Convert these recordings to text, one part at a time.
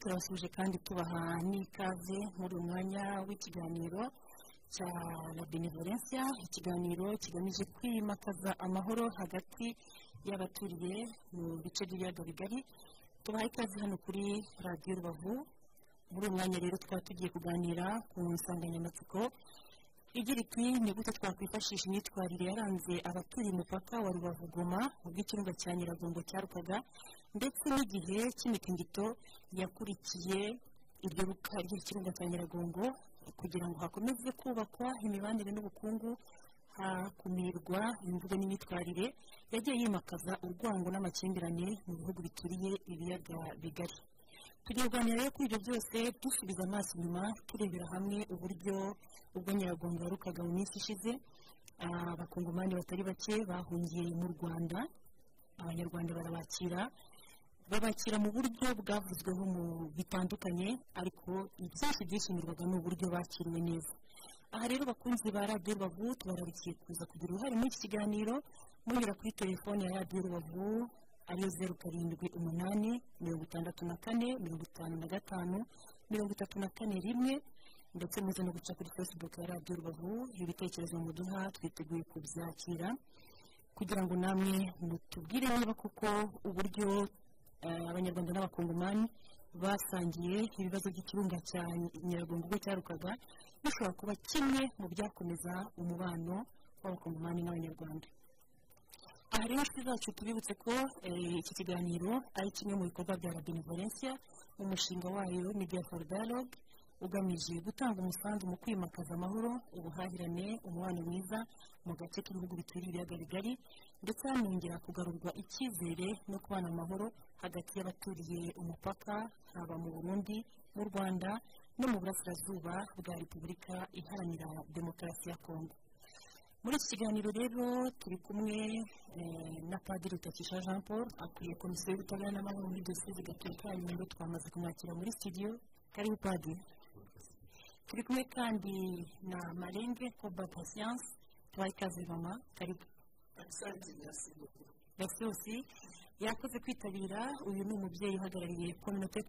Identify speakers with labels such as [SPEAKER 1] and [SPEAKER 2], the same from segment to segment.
[SPEAKER 1] turasuhuje kandi tubaha n'ikaze muri uyu mwanya w'ikiganiro cya la benevolencia ikiganiro kigamije kwimakaza amahoro hagati y'abaturiye mu bice by'ibiyaga bigari. Tubaha ikaze hano kuri radiyo rubavu. Muri uyu mwanya rero twaba tugiye kuganira ku nsanganyamatsiko. Igira iti ni gute twakwifashisha imyitwarire yaranze abaturiye umupaka wa rubavu goma ubwo ikirunga cya nyiragongo cyarukaga ndetse n'igihe cy'imitingito yakurikiye iryo ry'ikirunga cya nyiragongo kugira ngo hakomeze kubakwa imibanire n'ubukungu hakumirwa imvugo n'imyitwarire yagiye yimakaza urwango n'amakimbirane mu bihugu bituriye ibiyaga bigari. Tugiye kuganira rero kuri ibyo byose dusubiza amaso inyuma turebera hamwe uburyo ubwo nyiragongo yarukaga mu minsi ishize. Abakongomani batari bake bahungiye mu rwanda. Abanyarwanda barabakira. Babakira mu buryo bwavuzweho mu bitandukanye ariko ibyinshi byishimirwaga ni uburyo bakiriwe neza. Aha rero bakunzi ba radiyo rubavu tubararikiye kuza kugira uruhare muri iki kiganiro. Munyura kuri telefone ya radiyo rubavu ariyo zeru karindwi umunani mirongo itandatu na kane mirongo itanu na gatanu mirongo itatu na kane rimwe ndetse muze no guca kuri facebook ya radiyo rubavu ibitekerezo muduha twiteguye kubyakira. Kugira ngo namwe mutubwire niba koko uburyo abanyarwanda n'abakongomani basangiye ibibazo by'ikirunga cya nyiragongo ubwo cyarukaga bishobora kuba kimwe mu byakomeza umubano w'abakongomani n'abanyarwanda. Aha rero inshuti zacu tubibutse ko iki kiganiro ari kimwe mu bikorwa bya benevolencia mu mushinga wayo media for dialogue ugamije gutanga umusanzu mu kwimakaza amahoro ubuhahirane umubano mwiza mu gace k'ibihugu bituriye ibiyaga bigari ndetse hanongera kugarurwa icyizere no kubana amahoro hagati y'abaturiye umupaka haba mu burundi mu rwanda no mu burasirazuba bwa repubulika iharanira demokarasi ya kongo muri iki kiganiro rero turi kumwe na padiri rutakisha jean paul akuriye komisiyo y'ubutabera n'amahoro muri dosiye gatolika ya nyundo twamaze kumwakira muri studio. Karibu padiri. Turi kumwe kandi na koba pasiyanse mama. Karibu. Yakoze kwitabira uyu ni umubyeyi uhagarariye kominote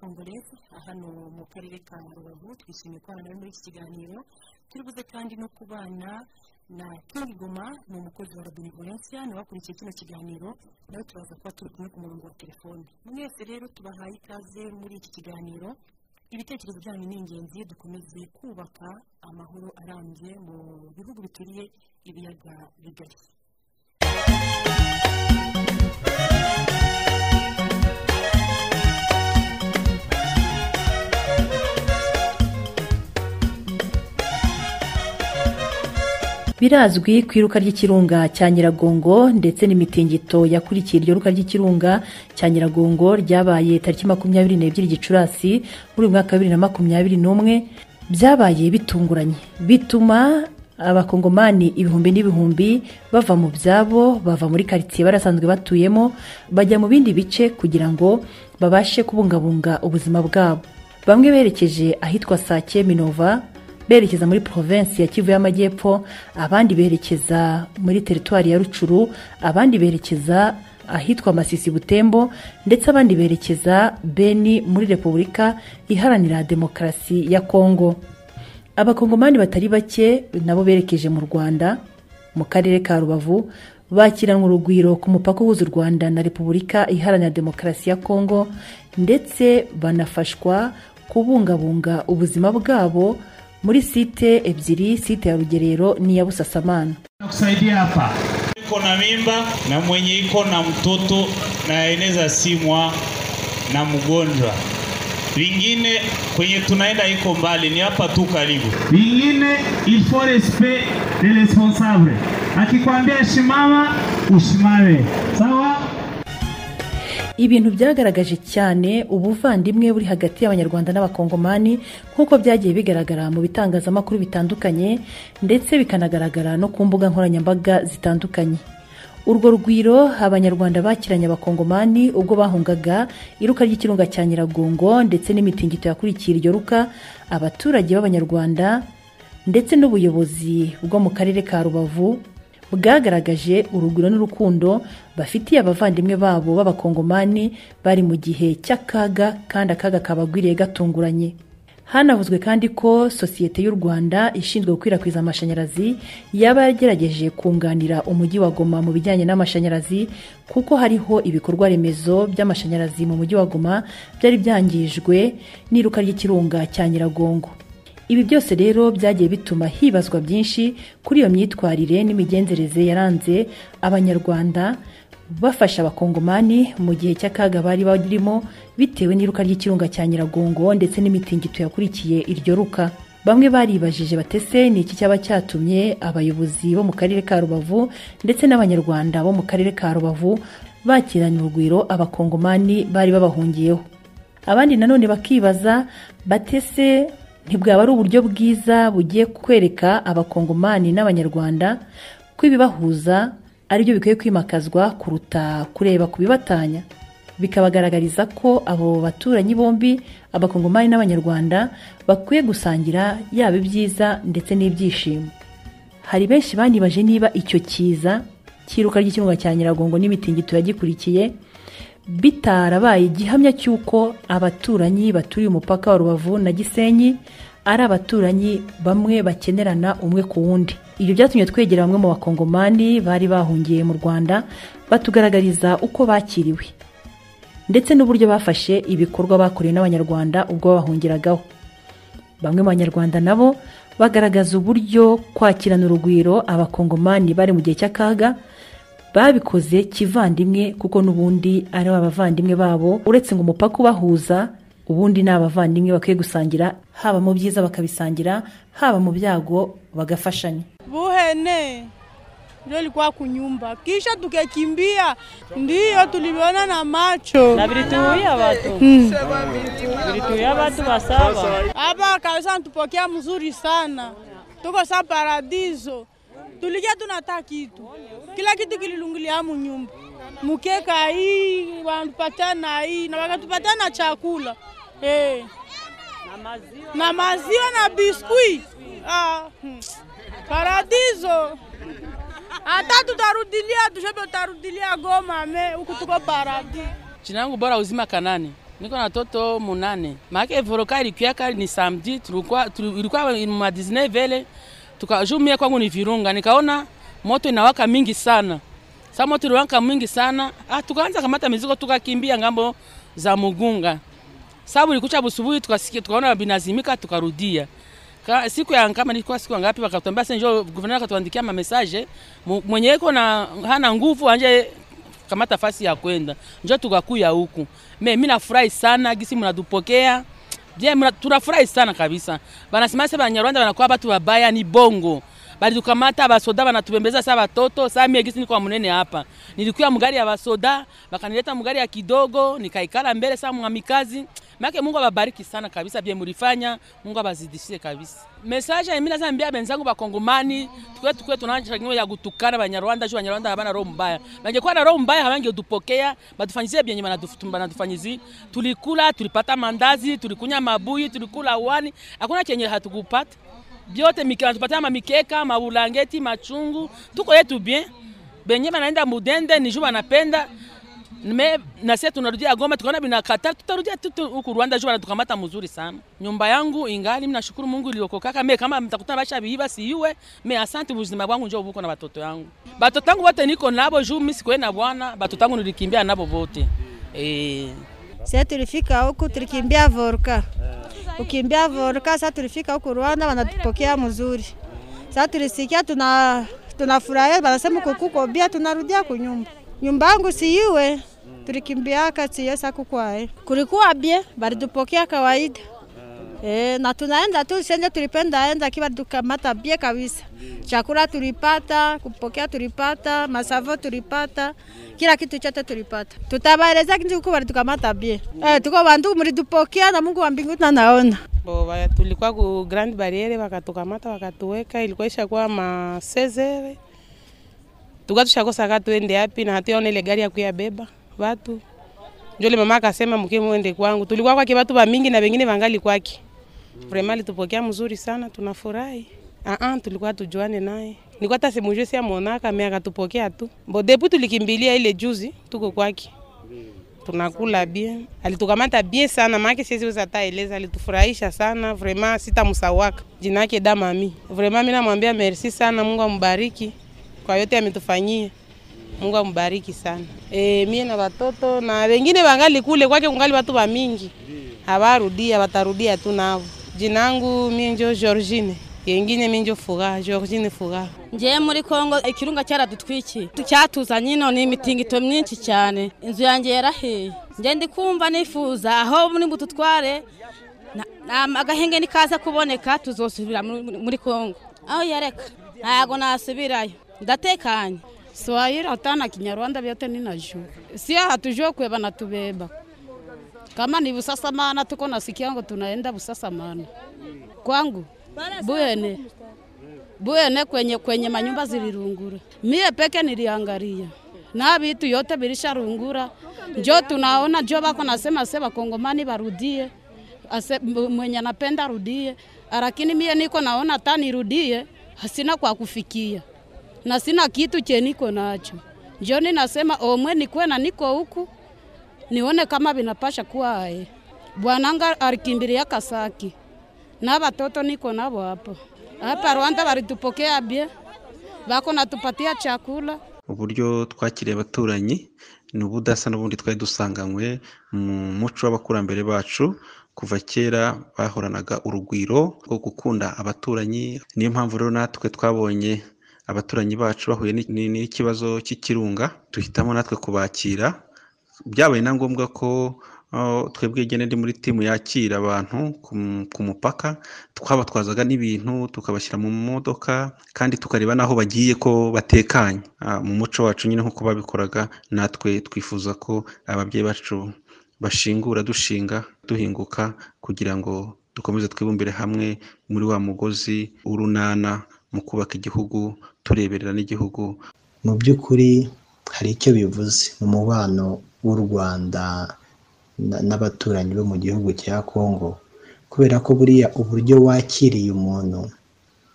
[SPEAKER 1] hano mu karere ka rubavu. Twishimiye nawe muri iki kiganiro. Turi buze kandi no kubana na kingi goma ni umukozi wa benevolencia ni we wakurikiye kino kiganiro nawe turaza kuba turi kumwe ku murongo wa telefone mwese rero tubahaye ikaze muri iki kiganiro. Ibitekerezo byanyu ni ingenzi dukomeze kubaka amahoro arambye mu bihugu bituriye ibiyaga bigari.
[SPEAKER 2] Birazwi ku iruka ry'ikirunga cya nyiragongo ndetse n'imitingito yakurikiye iryo ruka ry'ikirunga cya nyiragongo ryabaye tariki makumyabiri n'ebyiri gicurasi muri uyu mwaka wa bibiri na makumyabiri n'umwe byabaye bitunguranye. Bituma abakongomani ibihumbi n'ibihumbi bava mu byabo bava muri karitsiye barasanzwe batuyemo bajya mu bindi bice kugira ngo babashe kubungabunga ubuzima bwabo. Bamwe berekeje ahitwa sake minova berekeza muri provinsi ya kivu y'amajyepfo abandi berekeza muri teritwari ya rucuru abandi berekeza ahitwa masisi butembo ndetse abandi berekeza beni muri repubulika iharanira demokarasi ya kongo abakongomani batari bake nabo berekeje mu rwanda mu karere ka rubavu bakiranwa urugwiro ku mupaka uhuza u rwanda na repubulika iharanira demokarasi ya kongo ndetse banafashwa kubungabunga ubuzima bwabo muri site ebyiri site ya rugerero ni iya busasamana.
[SPEAKER 3] Nakusaidia hapa.
[SPEAKER 4] Iko na mimba na mwenye iko na mtoto na eneza simwa na mgonjwa. Vingine kwenye tunaenda iko mbali ni hapa tu karibu.
[SPEAKER 3] Vingine il faut respect de responsable akikwambia shimama ushimame. Sawa
[SPEAKER 2] ibintu byagaragaje cyane ubuvandimwe buri hagati y'abanyarwanda n'abakongomani nk'uko byagiye bigaragara mu bitangazamakuru bitandukanye ndetse bikanagaragara no ku mbuga nkoranyambaga zitandukanye. Urwo rugwiro abanyarwanda bakiranye abakongomani ubwo bahungaga iruka ry'ikirunga cya nyiragongo ndetse n'imitingito yakurikiye iryo ruka abaturage b'abanyarwanda ndetse n'ubuyobozi bwo mu karere ka rubavu bwagaragaje urugwiro n'urukundo bafitiye abavandimwe babo b'abakongomani bari mu gihe cy'akaga kandi akaga kabagwiriye gatunguranye. Hanavuzwe kandi ko sosiyete y'u rwanda ishinzwe gukwirakwiza amashanyarazi yaba yagerageje kunganira umujyi wa goma mu bijyanye n'amashanyarazi kuko hariho ibikorwa remezo by'amashanyarazi mu mujyi wa goma byari byangijwe n'iruka ry'ikirunga cya nyiragongo. Ibi byose rero byagiye bituma hibazwa byinshi kuri iyo myitwarire n'imigenzereze yaranze abanyarwanda bafasha abakongomani mu gihe cy'akaga bari barimo bitewe n'iruka ry'ikirunga cya nyiragongo ndetse n'imitingito yakurikiye iryo ruka. Bamwe baribajije batese ni iki cyaba cyatumye abayobozi bo mu karere ka rubavu ndetse n'abanyarwanda bo mu karere ka rubavu bakirana urugwiro abakongomani bari babahungiyeho? Abandi nanone bakibaza batese ntibwaba ari uburyo bwiza bugiye kwereka abakongomani n'abanyarwanda ko ibibahuza ari byo bikwiye kwimakazwa kuruta kureba ku bibatanya. Bikabagaragariza ko abo baturanyi bombi abakongomani n'abanyarwanda bakwiye gusangira yaba ibyiza ndetse n'ibyishimo. Hari benshi banibaje niba icyo kiza cy'iruka ry'ikirunga cya nyiragongo n'imitingito yagikurikiye bitarabaye igihamya cy'uko abaturanyi baturiye umupaka wa rubavu na gisenyi ari abaturanyi bamwe bakenerana umwe ku wundi. Ibyo byatumye twegera bamwe mu bakongomani bari bahungiye mu rwanda batugaragariza uko bakiriwe ndetse n'uburyo bafashe ibikorwa bakorewe n'abanyarwanda ubwo babahungiragaho bamwe mu banyarwanda nabo bagaragaza uburyo kwakirana urugwiro abakongomani bari mu gihe cy'akaga babikoze kivandimwe kuko n'ubundi ari abavandimwe babo uretse ngo umupaka ubahuza ubundi ni abavandimwe bakwiye gusangira haba mu byiza bakabisangira haba mu byago bagafashanya.
[SPEAKER 5] Buhene ndio ilikuwa kunyumba, kisha tukakimbia, ndiyo tuliviona na macho.
[SPEAKER 6] Na vilituia watu. Vilituia watu wasaba.
[SPEAKER 5] Hapa kabisa. Natupokea mzuri sana, tuko sa paradiso, tulikia tunata kitu, kila kitu kililungulia munyumba mukeka hii wanatupatia na hii na wakatupatana chakula. Eh, na maziwa. Na maziwa, na biskui ah, hmm. Paradiso. Hata tutarudilia tushobe, tutarudilia Goma me huku tuko paradiso.
[SPEAKER 7] Jina langu bora uzima Kanani, niko na toto munane. Maana voroka kali ni samedi, tulikuwa ilikuwa ma 19 vele tukajumia kwangu ni Virunga, nikaona moto inawaka mingi sana. Sasa moto iliwaka mingi sana, ah, tukaanza kamata mizigo tukakimbia ng'ambo za Mugunga. Sababu ilikucha busubuhi tukasikia tukaona binazimika tukarudia. Ka, siku ya kama nilikuwa siku ngapi wakatuambia sasa njoo governor akatuandikia ma message mwenye iko na hana nguvu anje kamata fasi ya kwenda njoo tukakuya huku. Mimi nafurahi sana gisi mnatupokea. Mna- tunafurahi sana kabisa. Banasema sasa Banyarwanda wanakuwa batu babaya ni bongo. Bali tukamata basoda banatubembeza saa batoto, saa mie gisi niko munene hapa. Nilikuwa mgari ya basoda bakanileta mgari ya kidogo nikaikala mbele saa mwamikazi. Maana Mungu awabariki sana kabisa bie mulifanya, Mungu abazidishie kabisa. Message mimi naweza ambia benzangu bakongomani, tukwe tukwe tunaanza ya gutukana Banyarwanda, juu Banyarwanda habana roho mbaya. Bangekuwa na roho mbaya hawangetupokea, batufanyizie byenye na tufanyizi. Tulikula, tulipata mandazi, tulikunya mabuyi, tulikula wani, hakuna chenye hatukupata. Biote mika tupatia mamikeka, maulangeti, machungu, tuko yetu bien. Benye banaenda mudende ni juu banapenda me na sisi tunarudia Goma, tukaona binakata, tutarudia tu tu huku Rwanda juu wanatukamata mzuri sana. Nyumba yangu ingali, mimi nashukuru Mungu iliokokaka. Me kama mtakutana basha biiba siiwe, me asante, buzima bwangu njoo buko na batoto yangu. Batoto yangu wote niko nabo juu mimi sikuwe na bwana, batoto yangu nilikimbia nabo wote. Eh.
[SPEAKER 8] Sasa tulifika huku tulikimbia Vorka. Ukimbia Vorka, sasa tulifika huku Rwanda wanatupokea mzuri. Sasa tulisikia tuna tunafurahia, wanasema kukuko bia, tunarudia kunyumba nyumba yangu siiwe tulikimbiaka siesa kukwae kulikuwa bie baridupokea kawaida E, na tunaenda tu sende tulipenda enda kiwa tukamata bie kabisa. Chakula tulipata, kupokea tulipata, masavo tulipata, kila kitu chote tulipata. Tutabaeleza kintu kuko bali tukamata bie. Eh, tuko bantu mlitupokea na Mungu wa mbinguni naona
[SPEAKER 9] Bo, tulikuwa ku Grand Barriere wakatukamata wakatuweka, ilikuwa ishakuwa ma 16 tukatushakosa ka tuende wapi na hatuyaona ile gari ya kuyabeba watu. Njo mama akasema mke muende kwangu. Tulikuwa kwake watu wa mingi na wengine wangali kwake. Vraiment tupokea mzuri sana, tunafurahi. Ah ah, tulikuwa tujuane naye. Nilikuwa hata simujue si amonaka, mimi akatupokea tu. Bo depuis tulikimbilia ile juzi tuko kwake. Tunakula bien. Alitukamata bien sana, maana siwezi weza hata alitufurahisha sana, vraiment sitamsawaka. Jina yake Damami. Vraiment mimi namwambia merci sana, Mungu ambariki kwa yote ametufanyia. Mungu ambariki sana. E, mie na watoto na wengine wangali kule kwake, kungali watu wa mingi. Hawarudia, watarudia tu navo. Langu mie njo Georgine, yengine minjo fuga Georgine fuga.
[SPEAKER 10] Nje muri kongo ikirunga cyaradutwiki cyatuzanye nyino ni imitingito myinshi cyane inzu yanjye yarahe nje ndi kumva nifuza aho muri bututware na- na- agahenge nikaza kuboneka tuzosubira muri kongo. Aho yareka. Ntago nasubirayo ndatekanye
[SPEAKER 11] Swahili hata Kinyarwanda vyote ninajua. sio hatujua na tubeba Kama ni Busasamana tuko nasikia ngo tunaenda Busasamana. Kwangu buene buene kwenye kwenye manyumba zilirungura. Mie peke niliangalia. Na vitu yote vilisharungura. Njo tunaona njo bako nasema se bakongomani barudie. Ase, mwenye anapenda rudie Lakini mie niko naona hata nirudie hasina kwa kufikia na sina kitu che niko nacho. Njoni nasema omwe nikwe na niko huku nione kama vinapasha kuwa ae. Bwananga alikimbilia Kasaki na watoto niko nabo hapa hapa Rwanda, walitupokea bie, bako natupatia chakula
[SPEAKER 12] uburyo twakiriye abaturanyi ni ubudasa n'ubundi twari dusanganywe mu muco w'abakurambere bacu kuva kera bahoranaga urugwiro rwo gukunda abaturanyi niyo mpamvu rero natwe twabonye abaturanyi bacu bahuye ni- ni- n'ikibazo cy'ikirunga duhitamo natwe kubakira. Byabaye na ngombwa ko twebwe igene ndi muri timu yakira abantu ku mupaka twabatwazaga n'ibintu tukabashyira mu modoka kandi tukareba n'aho bagiye ko batekanye. Mu muco wacu nyine nk'uko babikoraga natwe twifuza ko ababyeyi bacu bashingura dushinga duhinguka kugira ngo dukomeze twibumbire hamwe muri wa mugozi w'urunana mu kubaka igihugu tureberera n'igihugu.
[SPEAKER 13] Mu by'ukuri hari icyo bivuze. Mu mubano w'u Rwanda na- n'abaturanyi bo mu gihugu cya Kongo kubera ko buriya uburyo wakiriye umuntu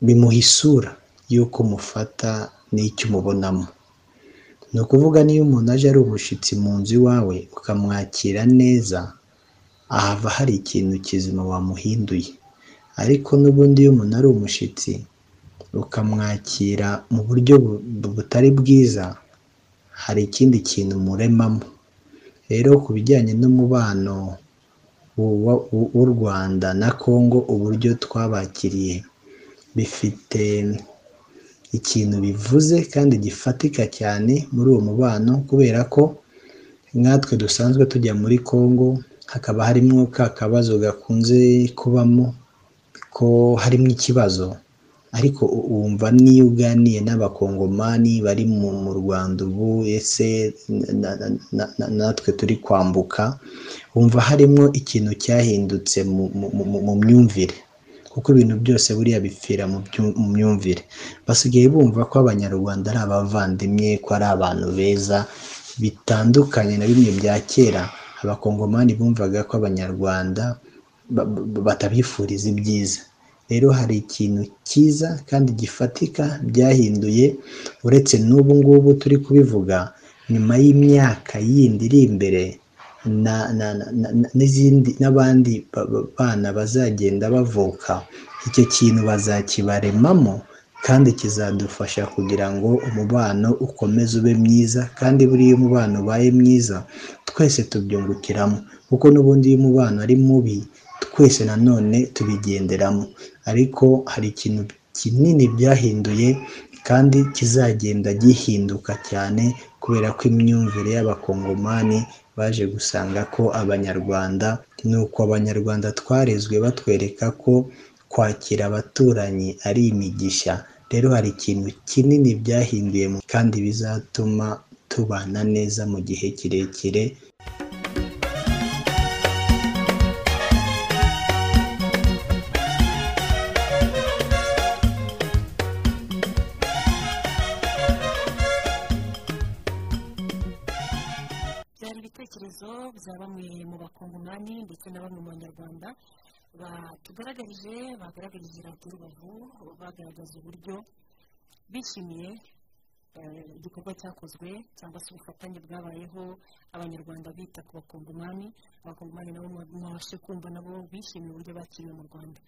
[SPEAKER 13] bimuha isura y'uko mufata n'icyo umubonamo. Ni ukuvuga niyo umuntu aje ari umushyitsi mu nzu iwawe ukamwakira neza ahava hari ikintu kizima wamuhinduye. Ariko n'ubundi iyo umuntu ari umushyitsi ukamwakira mu buryo bu- bu- butari bwiza hari ikindi kintu muremamo. Rero ku bijyanye n'umubano w'u- Rwanda na Kongo uburyo twabakiriye bifite ikintu bivuze kandi gifatika cyane muri uwo mubano kubera ko nkatwe dusanzwe tujya muri Kongo hakaba harimo ka kabazo gakunze kubamo ko harimo ikibazo ariko wumva n'iyo uganiye n'abakongomani bari mu Rwanda ubu ese na- na- na- na- natwe turi kwambuka wumva harimo ikintu cyahindutse mu, myumvire. Kuko ibintu byose buriya bipfira mu myumvire. Basigaye bumva ko abanyarwanda ari abavandimwe ko ari abantu beza bitandukanye na bimwe bya kera. Abakongomani bumvaga ko abanyarwanda ba- ba- batabifuriza ibyiza. Rero hari ikintu cyiza kandi gifatika byahinduye uretse n'ubu ngubu turi kubivuga nyuma y'imyaka yindi iri imbere n'izindi n'abandi ba- ba- bana bazagenda bavuka icyo kintu bazakibaremamo kandi kizadufasha kugira ngo umubano ukomeze ube mwiza kandi buriya umubano ubaye mwiza twese tubyungukiramo kuko n'ubundi iyo umubano ari mubi twese nanone tubigenderamo. Ariko hari ikintu kinini byahinduye kandi kizagenda gihinduka cyane kubera ko imyumvire y'abakongomani baje gusanga ko abanyarwanda ni uko abanyarwanda twarezwe batwereka ko kwakira abaturanyi ari imigisha. Rero hari ikintu kinini byahinduye kandi bizatuma tubana neza mu gihe kirekire
[SPEAKER 1] byari ibitekerezo bya bamwe mu bakongomani ndetse na bamwe mu banyarwanda batugaragarije bagaragarije radiyo rubavu bagaragaza uburyo bishimiye eh, igikorwa cyakozwe cyangwa se ubufatanye bwabayeho abanyarwanda bita ku bakongomani abakongomani nabo mwabashe kumva nabo bishimiye uburyo bakiriwe mu rwanda.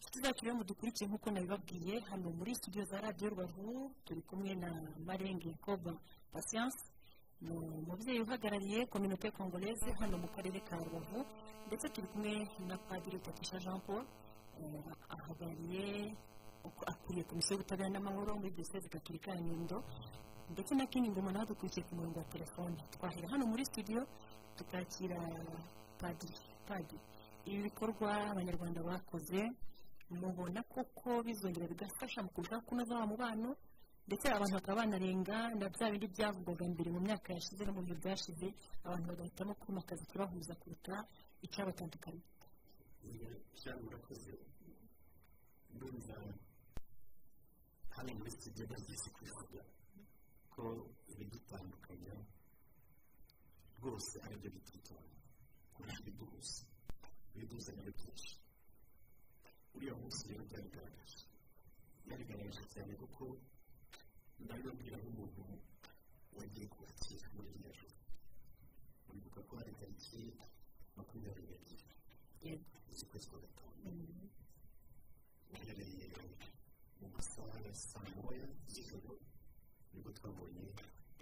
[SPEAKER 1] Inshuti zacu rero mudukurikiye nk'uko nabibabwiye hano muri studio za radiyo rubavu turi kumwe na marenge koba ni umubyeyi uhagarariye kominote kongolese hano mu karere ka rubavu ndetse turi kumwe na padiri tatisha jean paul eh, ahagarariye akuriye komisiyo y'ubutabera n'amahoro muri diyoseze gatolika ya nyundo ndetse na kindi ngoma nawe dukurikiye ku murongo wa telefone. Twahera hano muri studio tukakira padiri padiri. Ibi bikorwa abanyarwanda bakoze mubona koko bizongera bigafasha mu kurushaho kunoza wa mubano ndetse abantu bakaba banarenga na bya bindi byavugwaga mbere mu myaka yashize no mu bihe byashize abantu bagahitamo kwimakaza ikibahuza kuruta icyabatandukanye
[SPEAKER 14] hano muri studio bagize kubivuga ko ibidutandukanya rwose ari byo bitwitoranya kurusha ibiduhuza ibiduzanya ari byinshi. Uriya munsi rero byarigaragaje byarigaragaje cyane kuko ndabibabwira nk'umuntu wagiye kubakira muri ko hari tariki makumyabiri n'ebyiri kwa gatanu uhereye mu masaha ya saa moya z'ijoro nibwo twabonye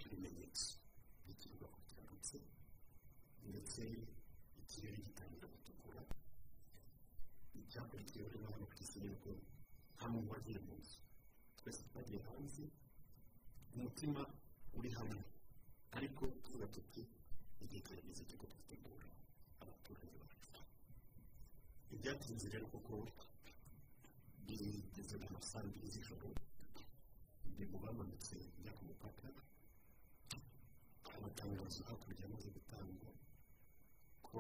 [SPEAKER 14] ibimenyetso kirambitse ndetse ikirere gitangira gutukura icyakurikiyeho ku isi nta muntu wagiye mu nzu twese twagiye hanze umutima uri hamwe. Ariko tuvuga tuti igihe kirageze cyo twitegura abaturage bacu. Ibyatinze rero kuko bigeze mu masaha mbiri z'ijoro ni bwo bamanutse njya ku mupaka amatangazo hakurya amaze gutangwa ko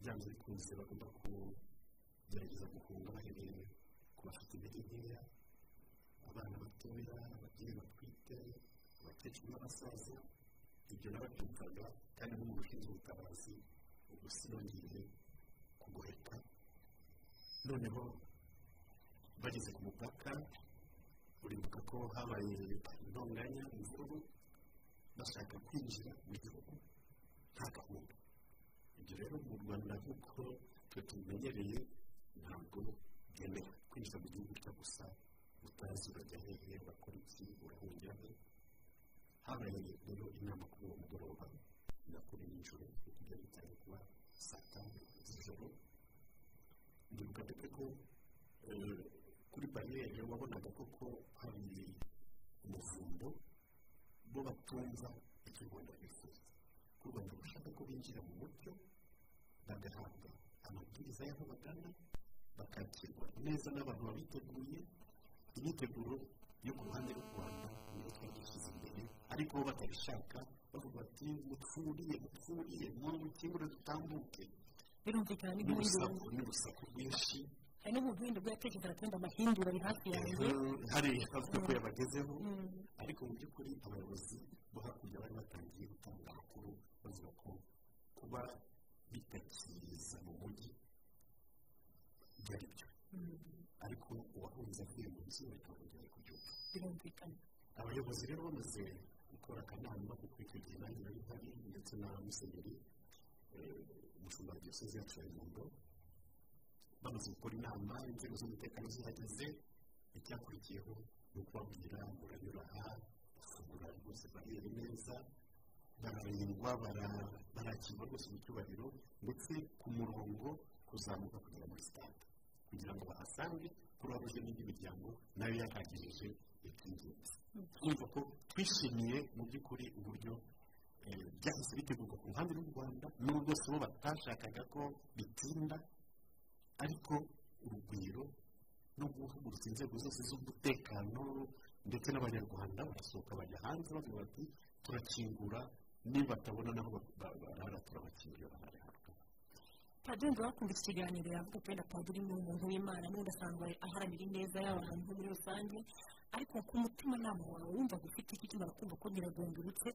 [SPEAKER 14] byanze bikunze bagomba kugerageza guhunga bahereye ku bafite intege nkeya abana batoya ababyeyi batwite abakecuru n'abasaza ibyo nababyumvaga kandi nk'umuntu ushinzwe ubutabazi ubu sinongeye kugoheka noneho bageze ku mupaka uribuka ko habaye intonganya imvururu bashaka kwinjira mu gihugu nta gahunda ibyo rero mu rwanda nk'uko twe tubimenyereye ntabwo byemewe kwinjira mu gihugu cyo gusa utazi urajya hehe urakora iki urahungira he habaye rero inama kuri uwo mugoroba nakuri nijoro kuko byari cyane kuba saa tanu z'ijoro. Ndibuka ndetse ko kuri bariyeri wabonaga koko hari umuvundo bo batumva icyo rwanda rwifuza. Ko rwanda rushaka ko binjira mu mucyo bagahabwa amabwiriza y'aho bagana bakakirwa neza n'abantu babiteguye imyiteguro yo ku ruhande rw'u rwanda niyo twari dushyize imbere ariko bo batabishaka bavuga bati mutfuriye mutfuriye mukingure dutambuke.
[SPEAKER 1] Birumvikana
[SPEAKER 14] n'urusaku n'urusaku rwinshi.
[SPEAKER 1] Hari n'umuntu wenda ubwo yatekerezaga wenda amahindura ari hafi yanjye.
[SPEAKER 14] Hariya avuga ko yabagezeho. Ariko mu by'ukuri abayobozi bo hakurya bari batangiye gutanga amakuru bavuga ko kuba bitakiza mu mujyi byari byo ariko uwahunze avuye mu nzu bikabongera kubyuka.
[SPEAKER 1] Birumvikana.
[SPEAKER 14] Abayobozi rero bamaze gukora akanama icyo gihe nanjye nari mpari ndetse na musenyeri umushumba wa diyoseze yacu ya nyundo bamaze gukora inama inzego z'umutekano zihageze icyakurikiyeho ni ukubabwira muranyura aha bafungura rwose bariyeri neza bararindwa barakirwa rwose mu cyubahiro ndetse ku murongo kuzamuka kugera muri sitade kugira ngo bahasange kuruwa ruje n'indi miryango na yo yahagirije iby'ingenzi twumva ko twishimiye mu by'ukuri uburyo byahise bitegurwa ku ruhande rw'u rwanda n'ubwo bwose bo batashakaga ko bitinda ariko urugwiro no guhugurutsa inzego zose z'umutekano ndetse n'abanyarwanda barasohoka bajya hanze bavuga bati turakingura niba batabona naho barara turabakingurira bahari
[SPEAKER 1] padiri bakunda iki kiganiro yavuga ko wenda padiri ni umuntu w'imana n'undi asanga aharanira ineza y'abantu muri rusange ariko ku mutima nama wawe wumva ufite iki kimara kumva ko nyiragondorotse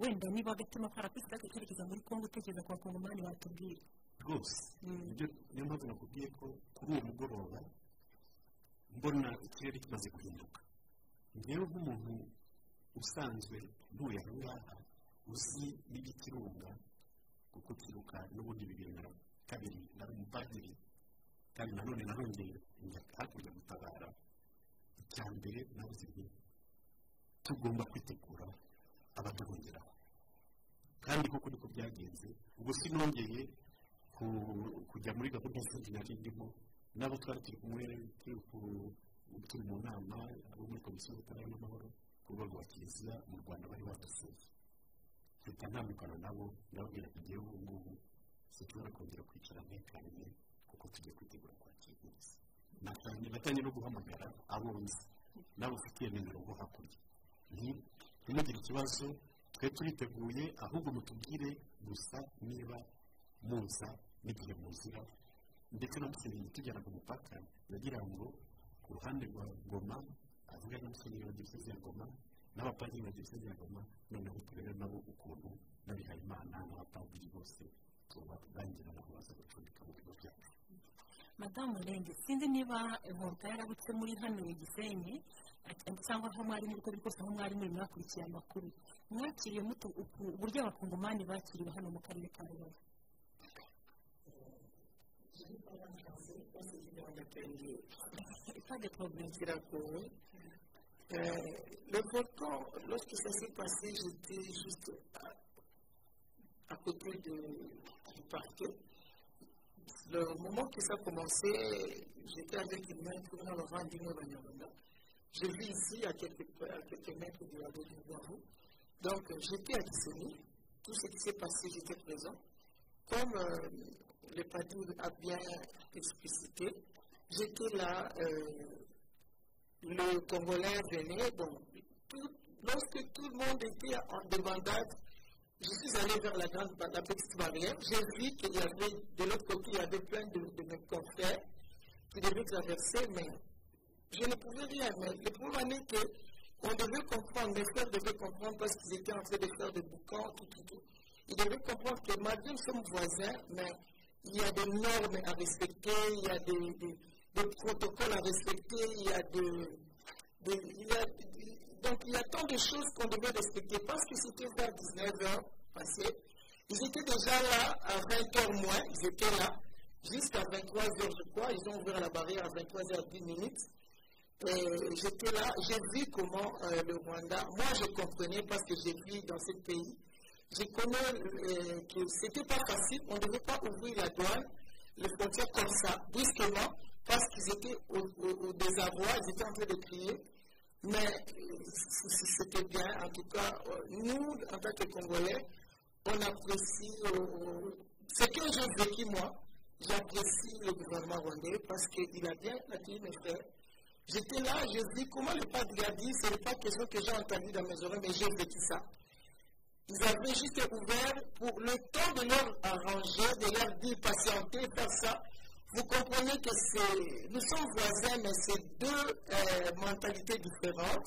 [SPEAKER 1] wenda niba agatima karakwisi kerekeza muri kongo utekereza ku bakongomani batubwira
[SPEAKER 14] rwose. Nibyo niyo mpamvu nakubwiye ko kuri uwo mugoroba mbona ikirere kimaze guhinduka ngewe nk'umuntu usanzwe ntuye aha ngaha uzi n'igikirunga kuko kiruka n'ubundi na kabiri nari umupadiri kandi nanone narongeye njya hakurya gutabara icya mbere nabuze nti tugomba kwitegura abaduhungiraho kandi koko niko byagenze ubwo sinongeye ku- kujya muri gahunda zindi nari ndimo n'abo twari turi kumwe turi mu nama abo muri komisiyo y'ubutabera n'amahoro ku rwego rwa kiliziya mu rwanda bari badusuye. Mpita ntandukana nabo ndababwira ngewe ubu ngubu sinshobora kongera kwicara ntekanye kuko tugiye kwitegura kwakira umunsi natangiye natangiye no guhamagara abo nzi nabo ufitiye nimero bo hakurya nti ntimugire ikibazo twe turiteguye ahubwo mutubwire gusa niba muza n'igihe muzira ndetse na musenyeri tujyana ku mupaka yagira ngo ku ruhande rwa ngoma avuga na musenyeri wa diyoseze ya ngoma n'abapadiri ba diyoseze ya ngoma noneho turebe nabo ukuntu n'abihayimana n'abapadiri bose tubarangira nabo baza gucumbika mu bigo byacu
[SPEAKER 1] madamu renge sinzi niba inkoruka yarabutse muri hano gisenyi cyangwa aho mwari muri kuri kose aho mwari muri mwakurikiye amakuru. Mwakiriye muto uburyo abakongomani bakiriwe hano mu karere ka rubavu.
[SPEAKER 15] Kiragoye Euh, le volcan, lorsque ça s'est passé, j'étais juste à, côté de- du parquet. Le moment que ça a commencé, j'étais avec une main pour le vent du Banyarwanda. J'ai vu ici, à quelques, à quelques mètres de la du Boisvaux. Donc, j'étais à Kisseni. Tout ce qui s'est passé, j'étais présent. Comme euh, le padre a bien explicité, j'étais là. euh, le Congolais venait, bon, lorsque tout le monde était en débandade, je suis allé vers la grande la petite barrière, j'ai vu qu'il y avait, de l'autre côté, il y avait plein de, de mes confrères qui devaient traverser, mais je ne pouvais rien. Mais le problème est que on devait comprendre, mes frères devaient comprendre parce qu'ils étaient en train de faire des boucans, tout, tout, tout. Ils devaient comprendre que malgré nous sommes voisins, mais il y a des normes à respecter, il y a des, protocoles à respecter, il y a des, donc il y a tant de choses qu'on devait respecter parce que c'était vers 19h passé. Ils étaient déjà là à 20h moins, ils étaient là jusqu'à 23h je crois, ils ont ouvert la barrière à 23h10 minutes. J'étais là, j'ai vu comment euh, le Rwanda, moi je comprenais parce que j'ai vu dans ce pays, je connais euh, que c'était pas facile, on ne devait pas ouvrir la douane, les frontières comme ça, brusquement, parce qu'ils étaient au, au- au désarroi, ils étaient en train de crier. Mais euh, c'était bien, en tout cas, euh, nous, en tant que Congolais, on apprécie, euh, ce que j'ai vécu moi, j'apprécie le gouvernement rwandais parce qu'il a bien accueilli mes frères. J'étais là, j'ai vu comment le padre a dit, ce n'est pas quelque chose que j'ai entendu dans mes oreilles, mais j'ai vécu ça. Ils avaient juste ouvert pour le temps de leur arranger, de leur dire patienter, faire ça. Vous comprenez que c'est, nous sommes voisins, mais c'est deux euh, mentalités différentes.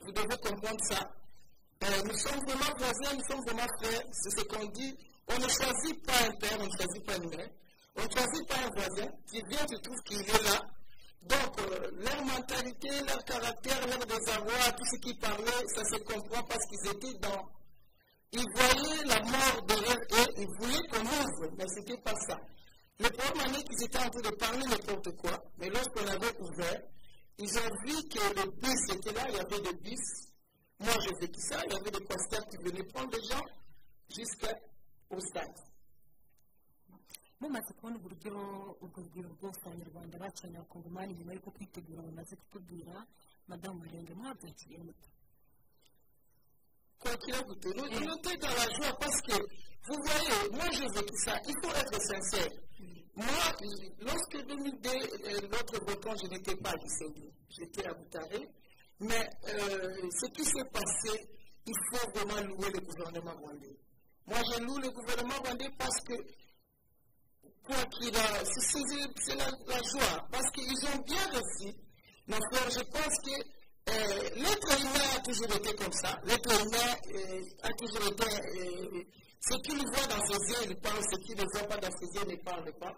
[SPEAKER 15] Vous devez comprendre ça. Euh, nous sommes vraiment voisins, nous sommes vraiment frères. C'est ce qu'on dit. On ne choisit pas un père, on ne choisit pas une mère. On ne choisit pas un voisin qui vient, tu trouves qu'il est là. Donc, euh, leur mentalité, leur caractère, leur désarroi, tout ce qu'ils parlaient, ça se comprend parce qu'ils étaient dans. Ils voyaient la mort derrière eux, ils voulaient qu'on ouvre, mais ce n'était pas ça. Le problème est qu'ils étaient en train de parler n'importe quoi, mais lorsqu'on avait ouvert, ils ont vu que le bus était là, il y avait des bus. Moi, j'ai vécu ça, il y avait des concerts qui venaient prendre des gens jusqu'au stade.
[SPEAKER 1] mumaze kubona uburyo urwo rugwiro rwose abanyarwanda bakiriye abakongomani nyuma y'uko kwitegura bamaze kutubwira madamu murenge mwabyakiriye muto
[SPEAKER 15] en la joie parce que, vous voyez, moi j'ai vécu ça, il faut être sincère. Moi, lorsque 2002, euh, l'autre volcan, je n'étais pas à Gisenyi, j'étais à Boutaré, mais euh, ce qui s'est passé, il faut vraiment louer le gouvernement rwandais. Moi, je loue le gouvernement rwandais parce que, quoi qu'il a, c'est- la, joie, parce qu'ils ont bien réussi. Frère, je pense que euh, l'être humain a toujours été comme ça. L'être humain euh, a toujours été Ce qu'ils voient dans ses yeux, ils parlent. Ce qu'ils ne voient pas dans ses yeux, ils ne parlent pas.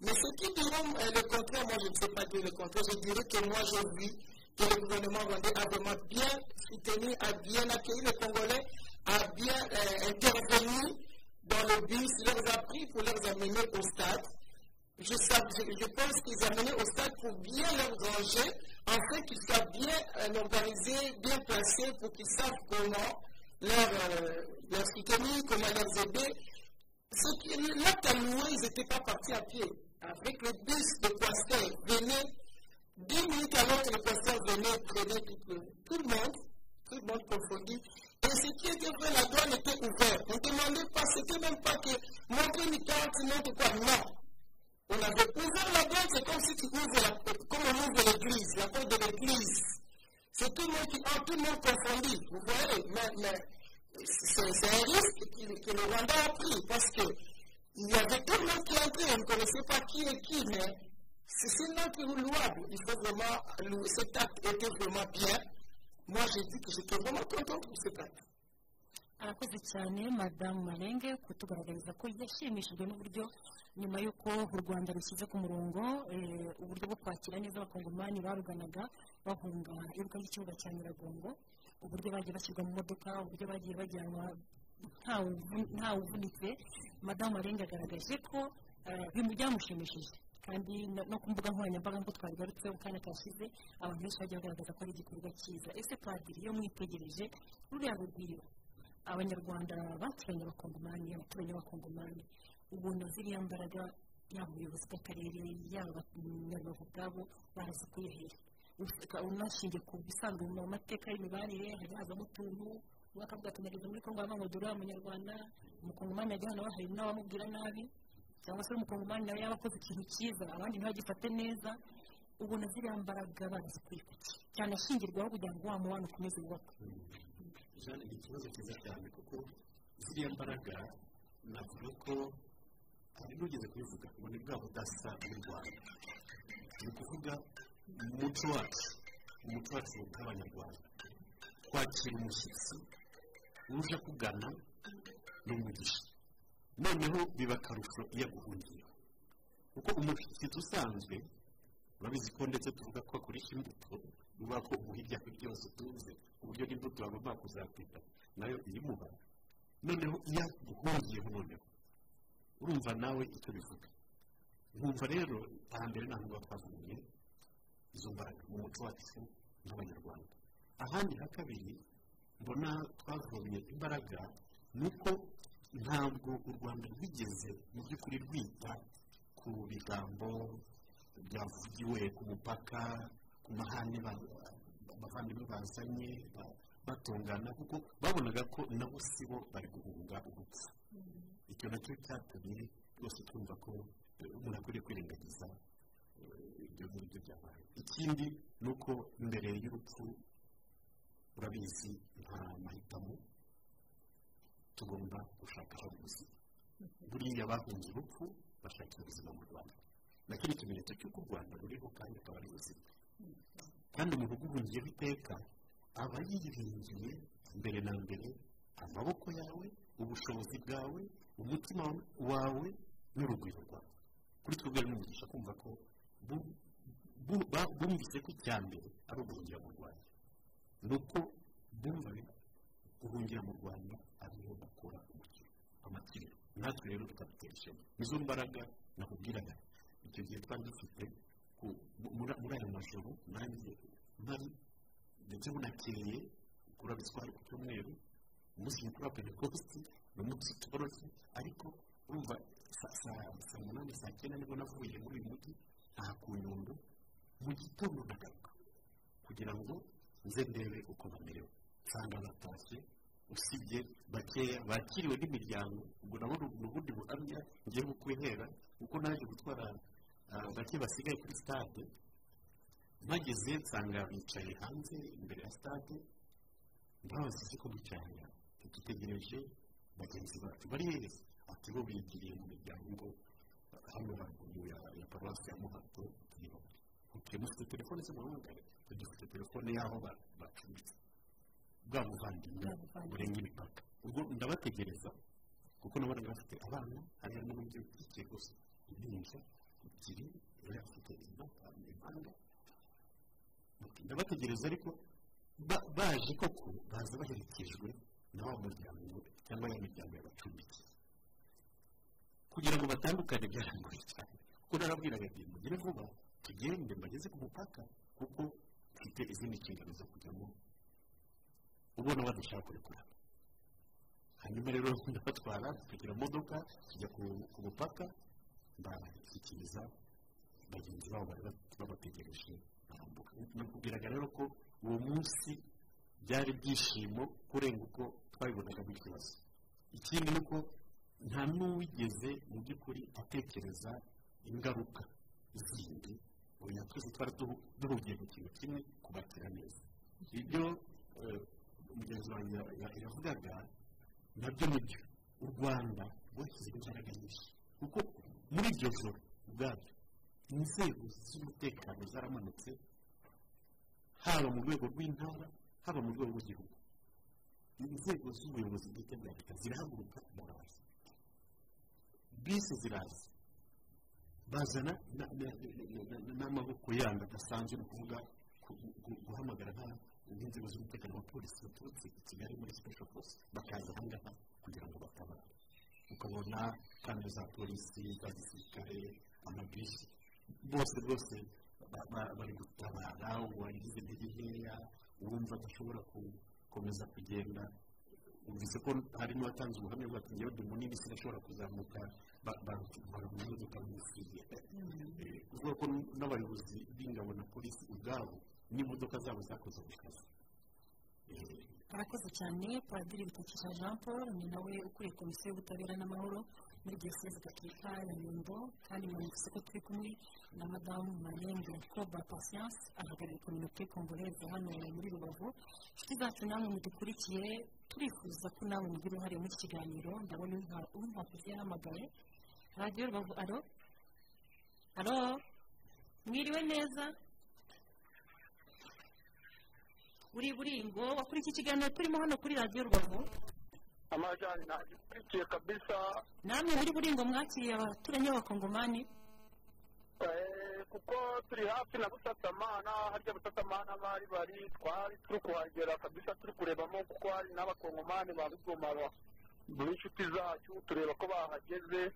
[SPEAKER 15] Mais ceux qui diront euh, le contraire, moi je ne sais pas dire le contraire. Je dirais que moi j'ai vu que le gouvernement rwandais a vraiment bien soutenu, a bien accueilli les Congolais, a bien euh, intervenu dans le bus, leur a pris pour les amener au stade. Je pense qu'ils amenaient au stade pour bien leur ranger, afin qu'ils soient bien euh, organisés, bien placés, pour qu'ils savent comment leur, euh, leur soutenir, comment leur aider. Ce qui- L'acte à louer, ils n'étaient pas partis à pied. Avec le bus de Pasteur, venait, dix minutes avant que le Pasteur venait, prenait tout le, monde, tout le monde confondu. Et ce qui était vrai, la douane était ouverte. On ne demandait pas, c'était même pas que montrer une carte, montre quoi. Non. On avait ouvert la douane, c'est comme si tu ouvres la, comme on ouvre l'église, la porte de l'église. C'est tout le monde qui, ah, tout le monde confondu. Vous voyez, mais, mais c'est un risque que, que le Rwanda a pris parce que il y avait tout le monde qui entrait, on ne connaissait pas qui est qui, mais c'est est louable. Il faut vraiment, cet acte était vraiment bien. Moi, j'ai dit que j'étais vraiment content pour cet acte.
[SPEAKER 1] arakoze cyane madamu marenge kutugaragariza ko yashimishijwe n'uburyo nyuma y'uko u rwanda rushyize ku murongo eh, uburyo bwo kwakira neza abakongomani baruganaga bahunga iruka ry'ikibuga cya nyiragongo uburyo bagiye bashyirwa mu modoka uburyo bagiye bajyanwa ntawe uvu- ntawe uvunitse. Madamu marenge agaragaje ko eh, byamushimishije. Kandi no- ku mbuga nkoranyambaga nk'uko twabigarutseho kanya kashize abantu benshi bagiye bagaragaza ko ari igikorwa cyiza. Ese padiri iyo mwitegereje ruriya rugwiro? Abanyarwanda baturanye abakongomani abaturanyi b'abakongomani ubona ziriya mbaraga yaba ubuyobozi bw'akarere yaba abanyarwanda ubwabo barazikuye unashingiye ku bisanzwe mu mateka y'imibanire hari hazamo utuntu umwe akavuga ati nageze muri kongo ngo dore umunyarwanda umukongomani yajya hano hari n'abamubwira nabi cyangwa se umukongomani nawe yaba akoze ikintu cyiza abandi ntibagifate neza. Ubona ziriya mbaraga kuki cyane ashingirwaho kugira ngo wa mubano ukomeze wubakwe.
[SPEAKER 14] Jeanne ni ikibazo cyiza cyane kuko ziriya mbaraga navuga ko hari n'ugeze kubivuga ngo ni bwa budasa bw'u rwanda ni ukuvuga mu muco wacu umuco wacu nk'abanyarwanda kwakira umushyitsi uje kugana ni umugisha. Noneho biba akarusho iyo aguhungiyeho kuko umushyitsi usanzwe urabizi ko ndetse tuvuga ko akoresha imbuto bivuga ko uha ibyawe byose utunze ku buryo n'imbuto bagomba kuzakwita na yo iyimuha noneho iyo aguhungiyeho noneho urumva nawe icyo bivuga nkumva rero hambere nta nubwo twavuye izo mbaraga mu muco wacu nk'abanyarwanda ahandi ha kabiri mbona twavomye imbaraga ni uko ntabwo u rwanda rwigeze mu by'ukuri rwita ku bigambo byavugiwe ku mupaka ku mahane ba- abavandimwe bazanye ba- batungana kuko babonaga ko nabo si bo bari guhunga urupfu. Icyo na cyo cyatumye rwose twumva ko eh, umuntu akwiriye kwirengagiza ibyo ngibyo byabaye ikindi ni uko mbere y'urupfu urabizi nta mahitamo tugomba gushakaho ubuzima buriya bahunze urupfu bashakira ubuzima mu rwanda. Nacyo ni ikimenyetso cy'uko u rwanda ruriho kandi akaba ari buzima kandi umuntu uguhungiyeho iteka aba yiringiye mbere na mbere amaboko yawe ubushobozi bwawe umutima wawe n'urugwiro rwawe. Kuri twebwe ni umugisha kumva ko bumvise ko icya mbere ari uguhungira mu rwanda ni uko bumvaga guhungira mu rwanda ariho bakora amakiriro natwe rero tukadutera ishema nizo mbaraga nakubwiraga icyo gihe twari dufite muri- ayo majoro nanjye mpari ndetse bunakeye kurabizi ko ari ku cyumweru umunsi mukuru wa pentekosti ni umunsi utoroshye ariko urumva sa- saa saa munani saa cyenda ni bwo navuye muri uyu mujyi nta ku nyundo mu gitondo ndagaruka. Kugira ngo nze ndebe uko bamerewe. Nsanga batashye usibye bakeya bakiriwe n'imiryango. Ubwo nabo ni ubundi buhamya ngiye bukwihera kuko naje gutwara ah, bake basigaye kuri stade mpageze nsanga bicaye hanze imbere ya stade ntabazize ko bicaye tugitegereje bagenzi bacu. Bari heza ati bo bigiriye mu miryango hano haruguru ya paruwasi ya muhato turiho utuye mufite telefone se muhamagare tugifite telefone y'aho ba- bacumbitse bwa buvandimwe burenga imipaka ubwo ndabategereza kuko nabonaga bafite abana hari harimo n'umubyeyi ukikiye gusa impinja ebyiri yari afite impanga ndabategereza ariko ba- baje koko baza baherekejwe na wa muryango cyangwa ya miryango yabacumbikiye kugira ngo batandukane byarangoye cyane. Kuko narabwiraga ati mugere vuba tugende mbageze ku mupaka kuko mfite izindi nshingano zo kujyamo. Ubona badashaka kurekura. Hanyuma rero ndabatwara tugira modoka tujya ku- mupaka bashyikiriza bagenzi babo bari ba- babategereje barambuka. Nakubwiraga rero ko uwo munsi byari ibyishimo kurenga uko twabibonagamo ikibazo ikindi ni uko nta n'uwigeze mu by'ukuri atekereza ingaruka zindi oya twese twari duhu- duhugiye ku kintu kimwe kubakira neza. Ibyo eh, mugenzi wanjye ya- ya- yavugaga na byo ni byo u rwanda rwashyizeho imbaraga nyinshi. Kuko muri iryo joro ubwabyo inzego z'umutekano zaramanutse haba mu rwego rw'intara haba mu rwego rw'igihugu. Inzego z'ubuyobozi bwite bwa leta zirahaguruka muraza bisi ziraza. Bazana na- na- na- na- n'amaboko yandi adasanzwe ni ukuvuga ku- gu- guhamagara nk'inzego z'umutekano wa polisi baturutse i kigali muri special force bakaza aha ngaha kugira ngo batabare. Ukabona kandi za polisi za gisirikare amabisi bose ba- bari gutabara uwagize intege nkeya uwumva adashobora gukomeza kugenda umvise ko hari n'uwatanze ubuhamya bwa tugeho ndi munini sinashobora kuzamuka ba- ba- baramumodoka ngufiya Eh, kuvuga ko n'abayobozi b'ingabo na polisi ubwabo n'imodoka zabo zakoze ako kazi
[SPEAKER 1] arakoze cyane padiri bitakisha jean paul ni nawe ukuriye komisiyo y'ubutabera n'amahoro. Muri diyoseze gatolika ya nyundo kandi mwumvise ko turi kumwe na madamu marenge koba patience ahagarariye kominote kongoleze hano muri rubavu. Inshuti zacu namwe mudukurikiye turifuza ko nawe mugira uruhare muri iki kiganiro. Ndabona uwinkwakuzi yahamagaye. Radiyo rubavu alo? Alo? Mwiriwe neza? Uri buringo wakurikiye ikiganiro turimo hano kuri radiyo rubavu.
[SPEAKER 16] Amajani nagikurikiye kabisa.
[SPEAKER 1] Namwe muri buringo mwakiriye abaturanyi b'abakongomani
[SPEAKER 16] eh, kuko turi hafi na busasamana harya busasamana bari bari twari turi kuhagera kabisa turi kurebamo kuko hari n'abakongomani ba bigoma b'inshuti zacu tureba ko bahageze.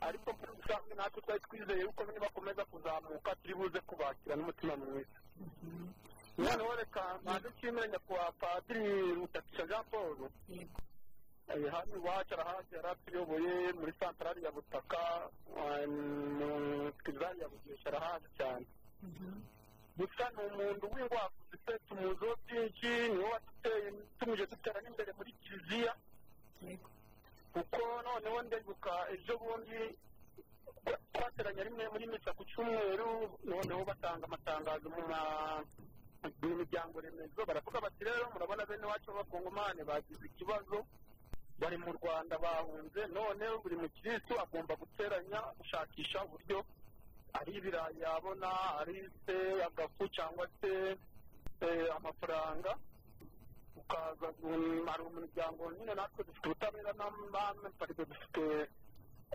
[SPEAKER 16] Ariko muri rusange natwe twari twizeye yuko nibakomeza kuzamuka turi buze kubakira n'umutima mwiza. Noneho reka mbanze nshimire nyakubahwa padiri mutakisha jean paul hano iwacu arahazi yari atuyoboye muri santarari ya butaka. Mu kirizari ya bugesha arahazi cyane gusa ni umuntu w'ingwaku zifite tumuziho byinshi ni we waduteye tumuje dutera n'imbere muri kiliziya. Kuko noneho ndeguka ejo bundi twateranya rimwe muri misa ku cyumweru noneho batanga amatangazo mu ma- mu miryango remezo. Baravuga bati rero murabona bene wacu b'abakongomani bagize ikibazo. Bari mu rwanda bahunze none buri mukirisitu agomba guteranya gushakisha uburyo ari ibirayi yabona ari se agafu cyangwa se eh, amafaranga ukaza hari umuryango nyine natwe dufite ubutabera n'amaparido dufite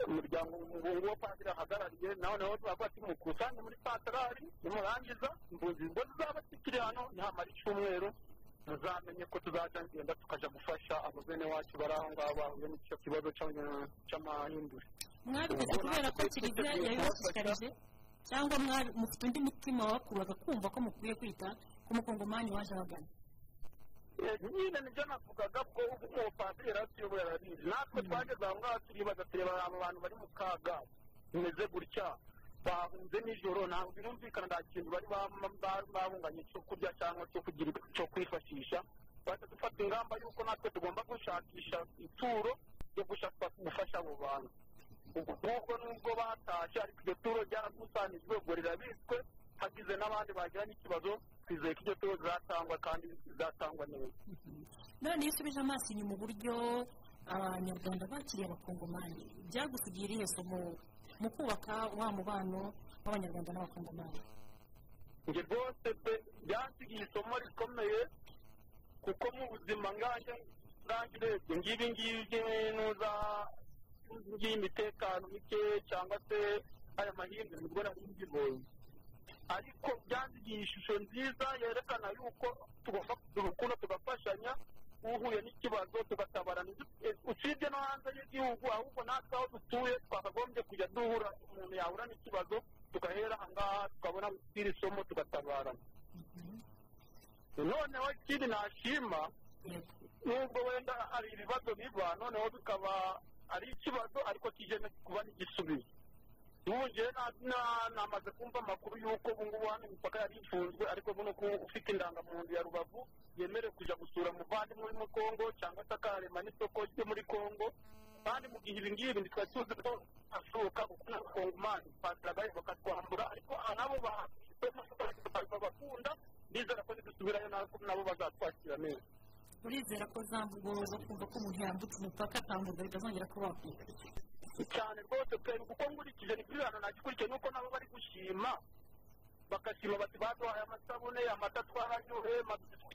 [SPEAKER 16] umuryango uwo padiri ahagarariye noneho turavuga ati mukusanye muri santarari nimurangiza impunzi ngo zizaba zikiri hano. Nihamara icyumweru muzamenye ko tuzajya ngenda tukajya gufasha abo bene wacu bari aho ngaho bahuye n'icyo kibazo cy'ama- cy'amahindure.
[SPEAKER 1] Mwabikoze kubera ko kiliziya yabibashishikarije cyangwa mufite undi mutima wakuraga kumva ko mukwiye kwita ku mukongomani waje abagana
[SPEAKER 16] Eh, nyine ni byo navugaga ko uwo padiri yari atuyoboye arabizi natwe twageze aho ngaho turibaza tureba abo bantu bari mu kaga bimeze gutya. Bahunze nijoro ntabwo birumvikana nta kintu bari babunganye cyo kurya cyangwa cyo kwifashisha. Bahita dufata ingamba y'uko natwe tugomba gushakisha ituro ryo gushaka gufasha abo bantu. Ubwo nubwo batashye ariko iryo turo ryarakusanijwe ubwo rirabitswe hagize n'abandi bagira n'ikibazo twizeye ko iryo turo rizatangwa kandi rizatangwa neza.
[SPEAKER 1] None iyo usubije amaso inyuma uburyo abanyarwanda bakiriye abakongomani byagusigiye irihe somo? Mu kubaka wa mubano w'abanyarwanda n'abakongomani
[SPEAKER 16] njye rwose pe byansigiye isomo rikomeye kuko mu buzima nganjye rusange urebye ngibi ngibi nuza ngiyi imitekano mike cyangwa se aya mahindu ni bwo nari ariko byanzigiye ishusho nziza yerekana yuko tugomba kugira urukundo tugafashanya uhuye n'ikibazo tugatabarana usibye no hanze y'igihugu ahubwo natwe aho dutuye twakagombye kujya duhura umuntu yahura n'ikibazo tugahera aha ngaha tukabona iri somo tugatabarana noneho ikindi nashima nubwo wenda hari ibibazo biba noneho bikaba ari ikibazo ariko kije kuba n'igisubizo. Njyewe namaze kumva amakuru y'uko ubu ngubu hano imipaka yari ifunzwe ariko buno ko ufite indangamuntu ya rubavu yemerewe kujya gusura umuvandimwe uri muri kongo cyangwa se akarema n'isoko ryo muri kongo kandi mu gihe ibi ngibi ntitwari tuzi ko hashoboka kuko n'abakongomani twasiragayo bakatwambura ariko nabo babakunda ndizera ko nidusubirayo nabo bazatwakira neza.
[SPEAKER 1] Urizera ko za mvugo zo kumva ko umuntu yambutse umupaka akambuza bitazongera kubaho
[SPEAKER 16] cyane rwose pe kuko nkurikije ni kuri hano nagikurikiye nuko nabo bari gushima bagashima bati baduhaye amasabune amata twararyohe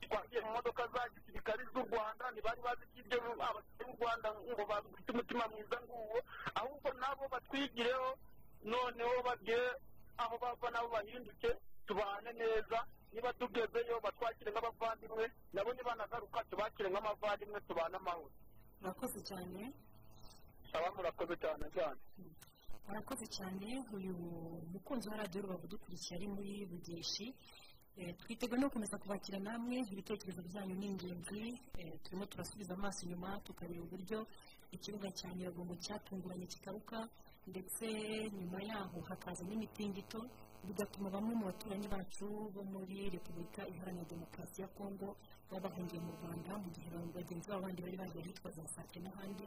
[SPEAKER 16] twagiye mu modoka za gisirikare z'u rwanda ntibari bazi ko ibyo abasirikare b'u rwanda ngo bafite umutima mwiza nguwo. Ahubwo nabo batwigireho noneho bajye aho bava nabo bahinduke tubane neza. Niba tugezeyo batwakire nk'abavandimwe nabo nibanagaruka tubakire nk'abavandimwe tubane amahoro.
[SPEAKER 1] Murakoze cyane.
[SPEAKER 16] Aba murakoze cyane cyane.
[SPEAKER 1] Murakoze cyane uyu mukunzi wa radiyo rubavu dukurikiye ari muri bugeshi twiteguye no gukomeza kubakira namwe ibitekerezo byanyu ni ingenzi. Turimo turasubiza amaso inyuma tukareba uburyo ikibuga cya nyiragongo cyatunguranye kikaruka ndetse nyuma yaho hakaza n'imitingito bigatuma bamwe mu baturanyi bacu bo muri repubulika iharanira demokarasi ya kongo baba bahungiye mu rwanda mu gihe bagenzi babo bandi bari bagiye hitwa za sake n'ahandi.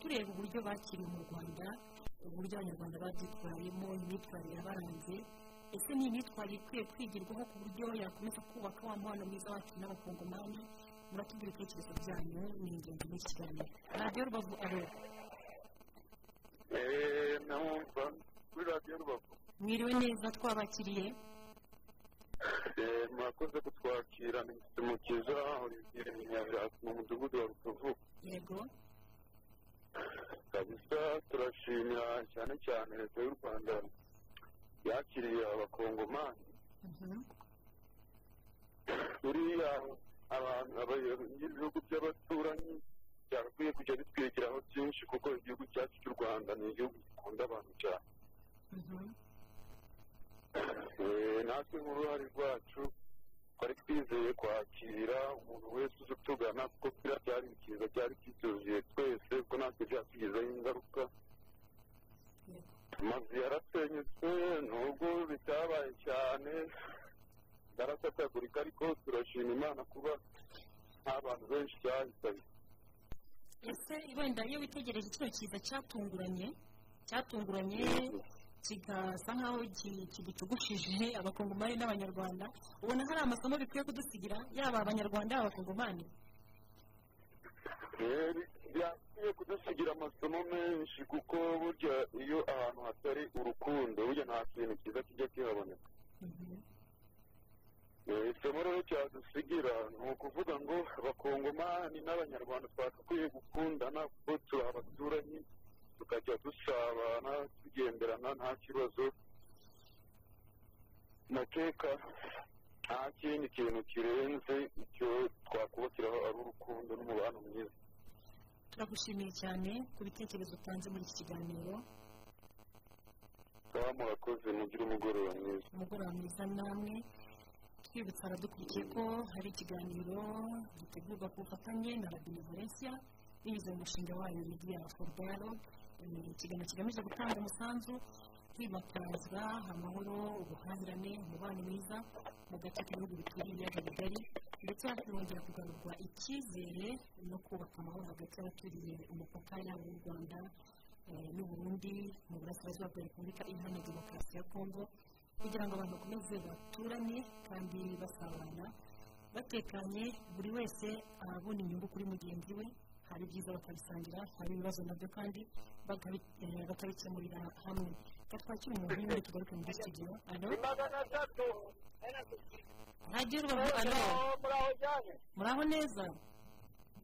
[SPEAKER 1] Tureba uburyo bakiriwe mu rwanda uburyo abanyarwanda babyitwayemo imyitwarire yabaranze ese ni imyitwarire ikwiye kwigirwaho ku buryo yakomeza kubaka wa mubano mwiza wacu n'abakongomani muratubwira ibitekerezo byanyu ni ingenzi muri kiganiro radiyo rubavu aro
[SPEAKER 16] namwumva. Kuri radiyo rubavu.
[SPEAKER 1] Mwiriwe neza twabakiriye.
[SPEAKER 16] Murakoze kutwakira ni mukiza olivier nyabirasi mu mudugudu wa rutovu.
[SPEAKER 1] Yego.
[SPEAKER 16] Kabisa turashimira cyane cyane leta y'u rwanda yakiriye abakongomani. Buriya ibihugu by'abaturanyi byakwiye kujya bitwigiraho byinshi kuko igihugu cyacu cy'u rwanda ni igihugu gikunda abantu cyane. Natwe nk'uruhare rwacu twari twizeye kwakira umuntu wese uza utugana kuko biriya byari byiza byari byituzuye twese kuko natwe byatugizeho ingaruka. Amazu yarasenyutse nubwo bitabaye cyane. Yarasatagurika ariko turashima imana kuba nta bantu benshi cyahitanye
[SPEAKER 1] ese wenda iyo witegereje kino kiza cyatunguranye? Cyatunguranye? Kigasa nkaho kigucugushije abakongomani n'abanyarwanda ubona hari amasomo bikwiye kudusigira yaba abanyarwanda yaba abakongomani?
[SPEAKER 16] Byakwiye kudusigira amasomo menshi kuko burya iyo ahantu hatari urukundo burya nta kintu cyiza kijya kihaboneka isomo rero cyadusigira ni ukuvuga ngo abakongomani n'abanyarwanda twagakwiye gukundana kuko turi abaturanyi tukajya dusabana tugenderana nta kibazo. Nakeka nta kindi kintu kirenze icyo twakubakiraho ari urukundo n'umubano mwiza.
[SPEAKER 1] Turagushimiye cyane ku bitekerezo utanze muri iki kiganiro.
[SPEAKER 16] Baba murakoze mugire umugoroba mwiza.
[SPEAKER 1] Umugoroba mwiza namwe. Twibutsa abadukurikiye ko hari ikiganiro gitegurwa ku bufatanye na radiyo valencia binyuze mu mushinga wayo media for ikiganiro kigamije gutanga umusanzu kwimakaza amahoro ubuhahirane umubano mwiza mu gace k'ibihugu bituriye ibiyaga bigari ndetse hakongera kugarurwa icyizere no kubaka amahoro hagati y'abaturiye umupaka yaba w'u rwanda n'uburundi mu burasirazuba bwa repubulika iharanira demokarasi ya kongo kugira ngo abantu bakomeze baturane kandi basabana batekanye buri wese abona inyungu kuri mugenzi we hari ibyiza bakabisangira hari ibibazo na byo kandi bakabikemurira hamwe. Twakira umuntu umwe tugaruke muri studio. Alo
[SPEAKER 16] magana atatu
[SPEAKER 1] radiyo rubavu alo muraho neza?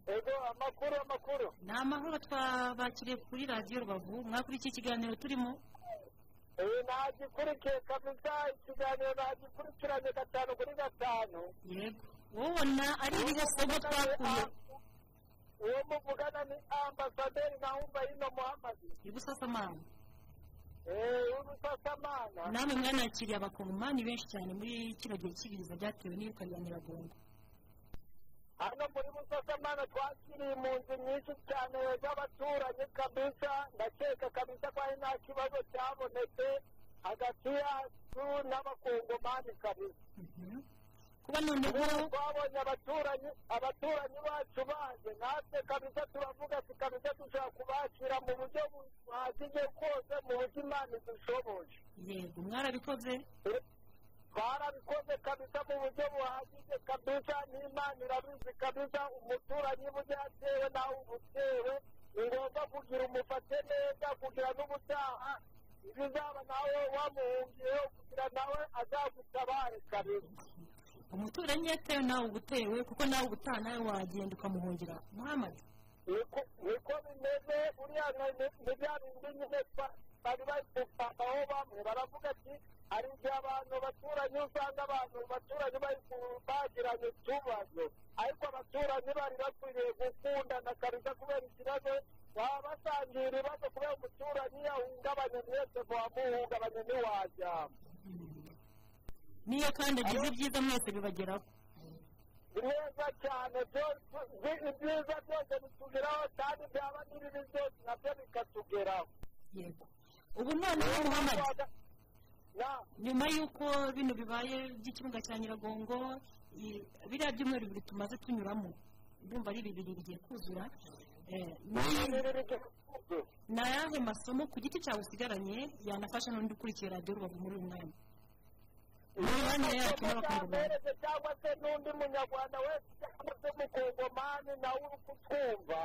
[SPEAKER 17] Ego amakuru amakuru.
[SPEAKER 1] Ni amahoro twabakiriye kuri radiyo rubavu. Mwakurikiye ikiganiro turimo?
[SPEAKER 17] Eh, nagikurikiye kabisa. Ikiganiro nagikurikiranye gatanu kuri gatanu.
[SPEAKER 1] Yego. Ubona ari irihe somo twakuye.
[SPEAKER 17] Uwo muvugana ni ambasaderi nahumba yino muhamadi
[SPEAKER 1] ibusasamana
[SPEAKER 17] ubusasamana
[SPEAKER 1] namwe mwanakiriye abakongomani benshi cyane muri kino gihe cy'ibiza byatewe n'iruka rya nyiragongo
[SPEAKER 17] hano muri busasamana twakiriye impunzi nyinshi cyane z'abaturanyi kabisa. Ndakeka kabisa ko hari nta kibazo cyabonetse hagati yacu n'abakongomani kabisa.
[SPEAKER 1] Kuba noneho
[SPEAKER 17] twabonye abaturanyi abaturanyi bacu baje natwe kabisa turavuga ati kabisa dushobora kubakira mu buryo buhagije bwose mu buryo imana idushoboje.
[SPEAKER 1] Yego mwarabikoze?
[SPEAKER 17] Twarabikoze kabisa mu buryo buhagije. Kabisa n'imana irabizi. Kabisa umuturanyi buryo yatewe nawe uba utewe ni ngombwa kugira umufate neza kugira n'ubutaha. Ibizaba nawe wamuhungiyeho kugira nawe azagutabare kabisa
[SPEAKER 1] umuturanyi yatewe nawe ugutewe kuko nawe ubutaha nawe wagenda ukamuhungira. Muhamadi.
[SPEAKER 17] Niko bimeze uriya ni bya bindi nyine bari bari gupakaho bamwe baravuga ati hari igihe abantu baturanyi usanga abantu baturanyi bari bagiranye utubazo ariko abaturanyi bari bakwiriye gukundana kabisa kubera ikibazo baba basangiye ibibazo kubera umuturanyi yahungabanye mwese muhamuhungabanye ntiwajyamo
[SPEAKER 1] niyo kandi agize ibyiza mwese bibageraho.
[SPEAKER 17] Neza cyane ibyiza byose bitugeraho kandi byaba n'ibibi byose na byo
[SPEAKER 1] bikatugeraho. Ubu noneho muhamadi nyuma y'uko bino bibaye by'ikibuga cya nyiragongo biriya byumweru bibiri tumaze tunyuramo. Ndumva ari bibiri bigiye kuzura. Eh, ni- ni ayahe masomo ku giti cyawe usigaranye yanafasha n'undi ukurikiye radiyo rubavu muri uyu mwanya. Myanya yacu n'abakongomani
[SPEAKER 17] cyangwa se n'undi munyarwanda wese cyangwa se umukongomani nawe uri kutwumva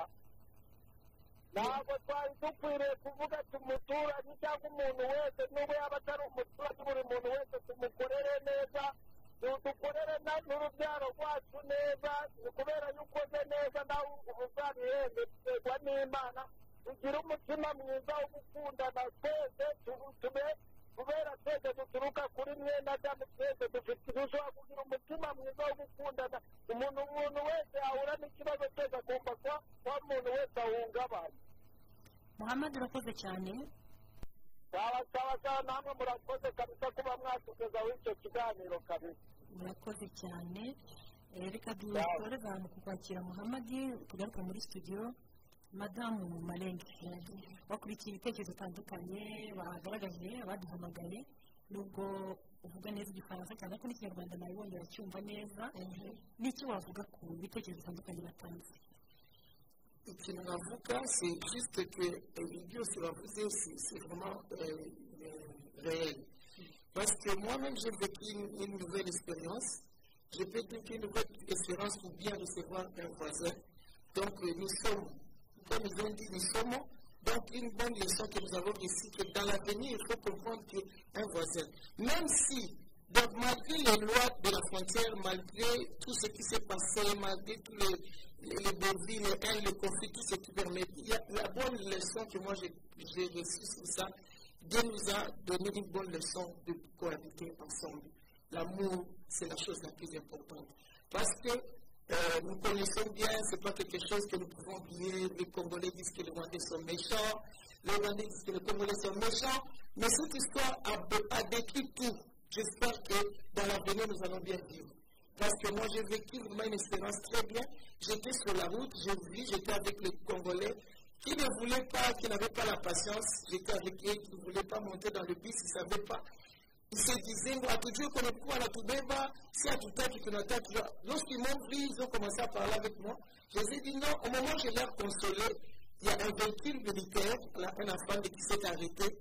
[SPEAKER 17] ntabwo twari dukwiriye kuvuga ati umuturanyi cyangwa umuntu wese n'ubu yaba atari umuturanyi buri muntu wese tumukorere neza dukorere na- n'urubyaro rwacu neza ni kubera iyo ukoze neza nawe uzabihembe biterwa n'imana ugire umutima mwiza wo gukundana twese tu- tube kubera twese duturuka kuri mwene adamu twese dufite dushobora kugira umutima mwiza wo gukundana. Umuntu umuntu wese yahura n'ikibazo cyose agomba kuba kuba umuntu wese ahungabana
[SPEAKER 1] muhamadi urakoze cyane.
[SPEAKER 17] Sawa sawa namwe murakoze kabisa kuba mwatugezaho icyo kiganiro kabisa.
[SPEAKER 1] Murakoze cyane. Eh, reka dutore abantu kukwakira muhamadi tugaruka muri studio. Madame marembo bakurikiye ibitekerezo bitandukanye bagaragaje abaduhamagaye nubwo uvuga neza igifaransa cyangwa se n'ikinyarwanda nawe wongera baracyumva neza n'icyo wavuga ku bitekerezo bitandukanye batanze
[SPEAKER 15] ikintu si ke byose bavuze si nouvelle espérance ou bien recevoir un voisin. Donc nous sommes comme ils ont dit nous sommes donc une bonne leçon que nous avons ici que dans l'avenir il faut comprendre qu'un voisin même si malgré les lois de la frontière, malgré tout ce qui s'est passé, malgré tous les, les, les les haines, les conflits, tout ce qui permet, il y a la bonne leçon que moi j'ai reçue sur ça. Dieu nous a donné une bonne leçon de cohabiter ensemble. L'amour, c'est la chose la plus importante. Parce que euh, nous connaissons bien, c'est pas quelque chose que nous pouvons oublier. Les Congolais disent que les Rwandais sont méchants, les Rwandais disent que les Congolais sont méchants, mais cette histoire a, a décrit tout. J'espère que dans l'avenir, nous allons bien vivre. Parce que moi, j'ai vécu vraiment une expérience très bien. J'étais sur la route, j'ai vu, j'étais avec les Congolais qui ne voulaient pas, qui n'avaient pas la patience. J'étais avec eux, qui ne voulaient pas monter dans le bus, ils ne savaient pas. Ils se disaient, moi, toujours qu'on est quoi, la Toubeba, si à tout à tu n'attends toujours. Lorsqu'ils m'ont vu, ils ont commencé à parler avec moi. Je les ai dit non, au moment où je l'ai consolé, il y a un véhicule militaire, là, un enfant qui s'est arrêté.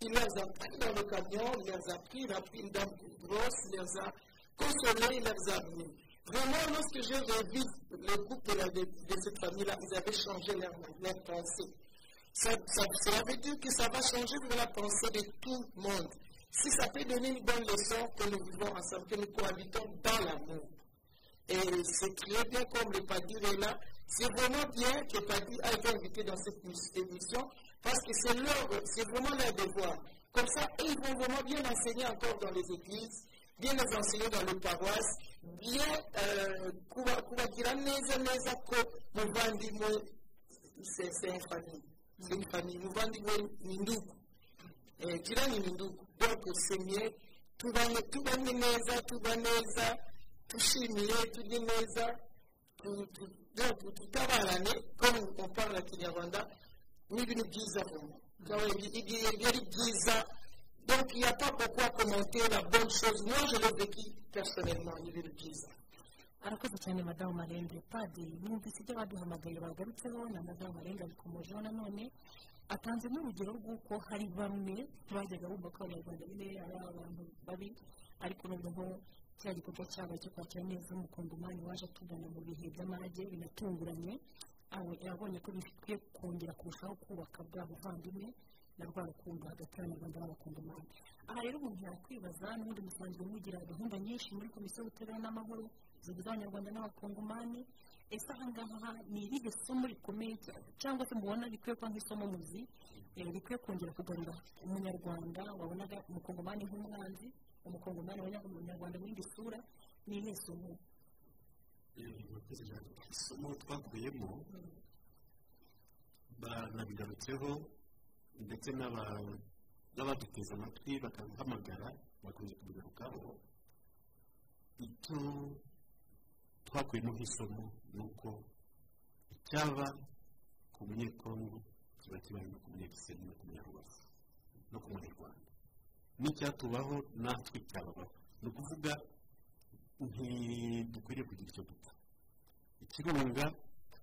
[SPEAKER 15] Il les a pris dans le camion, il les a pris, il a pris une dame grosse, il les a consolés, il les a amenés. Vraiment, lorsque j'ai revu le groupe de, cette famille-là, ils avaient changé leur, leur pensée. Ça, ça, ça veut dire que ça va changer la pensée de tout le monde. Si ça peut donner une bonne leçon que nous vivons ensemble, que nous cohabitons dans l'amour. Et c'est très bien comme le Padir est là, C'est vraiment bien que Padi a été invité dans cette émission parce que c'est leur, c'est vraiment leur devoir. Comme ça, ils vont vraiment bien enseigner encore dans les églises, bien les enseigner dans les paroisses, bien euh, kuba- kubagira neza neza c'est une famille c'est une famille muvandimwe ni donc c'est mieux tubane tubane neza tuba neza tushimiye tujye neza tu- tu- donc tutabarane comme on parle à kinyarwanda ni ibintu byiza vraiment Byaba ibi- ibi- ibi ari byiza donc il n'y a pas pourquoi commenter la bonne chose. Moi je l'ai vécu personnellement ni ibintu byiza
[SPEAKER 1] arakoze cyane madamu marembe padi mwumvise ibyo baduhamagaye bagarutseho na madamu marembe abikomojeho nanone atanze n'urugero rw'uko hari bamwe bajyaga bumva ko abanyarwanda nyine ari abantu babi ariko noneho kiriya gikorwa cyabo cyo kwakira neza umukongomani waje atugana mu bihe by'amage binatunguranye yabonye ko bikwiye kongera kurushaho kubaka bwa buvandimwe na rwa rukundo hagati y'abanyarwanda n'abakongomani aha rero umuntu yakwibaza n'ubundi musanzwe mugira gahunda nyinshi muri komisiyo y'ubutabera n'amahoro zigize abanyarwanda n'abakongomani ese aha ngaha ni irihe somo rikomeye cya- cyangwa se mubona rikwiye kuba nk'isomo muzi eh, rikwiye kongera kugarura umunyarwanda wabonaga umukongomani nk'umwanzi umukongomani wabonaga umunyarwanda mu yindi sura ni irihe somo?
[SPEAKER 14] Isomo twakuyemo banabigarutseho ndetse n'aba- n'abaduteze amatwi bakaduhamagara bakunze kubigarukaho icyo twakuyemo nk'isomo ni uko icyaba ku munyekongo kiba kibaye no ku munyagisenyi no ku munyarubavu no ku munyarwanda n'icyatubaho natwe cyababaho ni ukuvuga ntidukwiriye kugira icyo dupfa. Ikirunga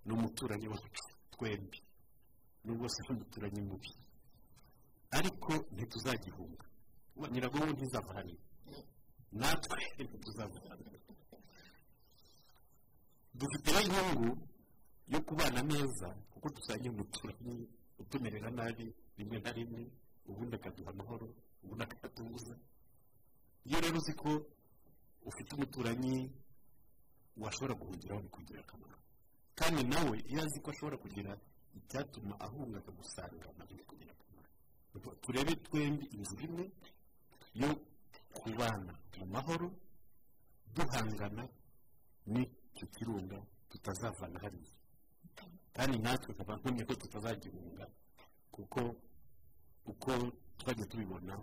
[SPEAKER 14] ni umuturanyi wacu twembi. Nubwo se umuturanyi mubi. Ariko ntituzagihunga. Nyiragongo ntizava natwe ntituzava dufite n'inyungu yo kubana neza kuko dusangiye umuturanyi utumerera nabi rimwe na rimwe ubundi akaduha amahoro ubundi akatubuza iyo rero uzi ko ufite umuturanyi washobora guhungiraho bikugirira akamaro kandi nawe iyo azi ko ashobora kugira icyatuma ahunga akagusanga na byo bikugirira akamaro turebe twembi inzira imwe yo kubana mu mahoro duhangana n'icyo kirunga tutazavana hariya. Kandi natwe nkumye ko tutazagihunga kuko uko twajya tubibona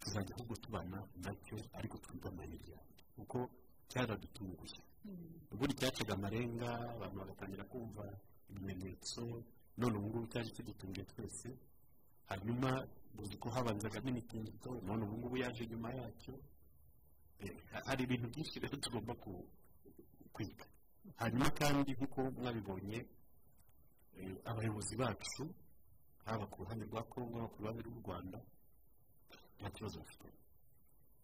[SPEAKER 14] tuzajya ahubwo tubana na cyo ariko twumva amahirwe kuko cyaradutunguye ubundi cyacaga amarenga abantu bagatangira kumva ibimenyetso none ubu ngubu cyaje kidutunguye twese. Hanyuma uzi ko habanzagamo imitingito none ubu ngubu yaje nyuma yacyo. Eh, hari ibintu byinshi rero tugomba ku- kwiga hanyuma kandi nk'uko mwabibonye eh, abayobozi bacu haba ku ruhande rwa kongo haba ku ruhande rw'u rwanda nta kibazo bafite.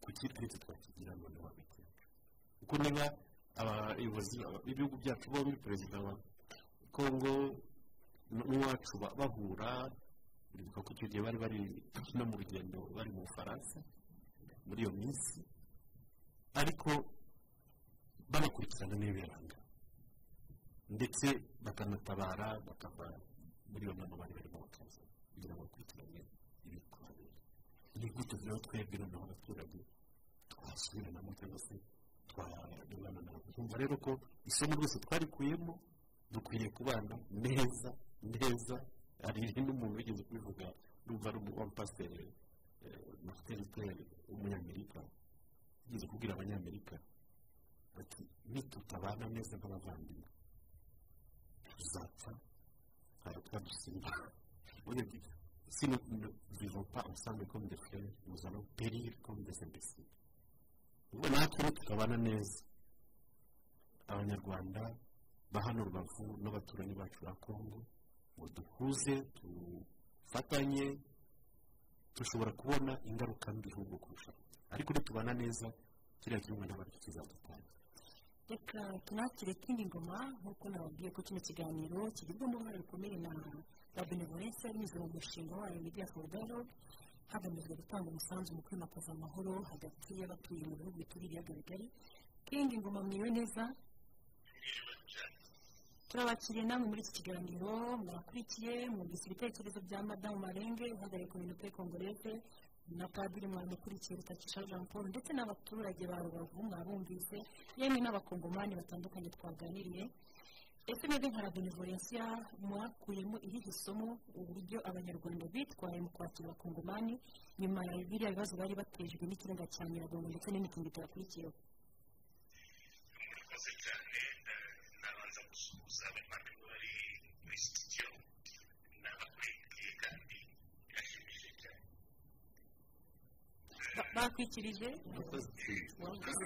[SPEAKER 14] Kuki twese twakigira none hagati yacu kuko niba abayobozi b'ibihugu byacu bombi perezida wa kongo n'uwacu ba- bahura uribuka ko icyo gihe bari bari no mu rugendo bari mu bufaransa muri iyo minsi. Ariko banakurikirana n'ibibaranga ndetse bakanatabara bakava muri iyo nama bari barimo bakaza kugira ngo bakurikirane ibikuhabera ni gute rero twebwe noneho abaturage twasubiranamo cyangwa se twarebana nabo twumva rero ko isomo rwose twarikuyemo dukwiriye kubana neza neza. Hari n'umuntu wigeze kubivuga numva ari umupasiteri martin luther w'umunyamerika. Yigeze kubwira abanyamerika ati nitutabana neza nk'abavandimwe. Tuzapfa hari twadusimba si nous ne vivons pas ensemble comme des frères nous allons périr comme des imbéciles ubwo natwe nitukabana neza. Abanyarwanda ba hano rubavu n'abaturanyi bacu ba kongo ngo duhuze dufatanye dushobora kubona ingaruka mbi ahubwo kurushaho. Ariko nitubana neza kiriya gihugu ntabwo kizadutanga.
[SPEAKER 1] Reka tunakire kindi ngoma nk'uko nababwiye ko kino kiganiro kigirwamo uruhare rukomeye na benevolence binyuze mu mushinga wayo media for dialogue. Hagamijwe gutanga umusanzu mu kwimakaza amahoro hagati y'abatuye mu bihugu bituriye ibiyaga bigari kindi ngoma mwiriwe neza turabakiriye namwe muri iki kiganiro mwakurikiye mwumvise ibitekerezo bya madamu marenge uhagarariye kominote kongoreze na padiri mwamukurikiye rutakisha jean paul ndetse n'abaturage ba rubavu mwabumvise yemwe n'abakongomani batandukanye twaganiriye ese mwebwe nka benevolencia mwakuyemo irihe somo uburyo abanyarwanda bitwaye mu kwakira abakongomani nyuma ya biriya bibazo bari batejwe n'ikirenga cya nyiragongo ndetse n'imitingito yakurikiyeho
[SPEAKER 18] murakoze cyane nabanza gusuhuza abavandimwe bari muri sitidiyo n'abakurikiye kandi birashimishije cyane
[SPEAKER 1] Ba- bakwikirije
[SPEAKER 18] Murakoze.
[SPEAKER 1] Murakoze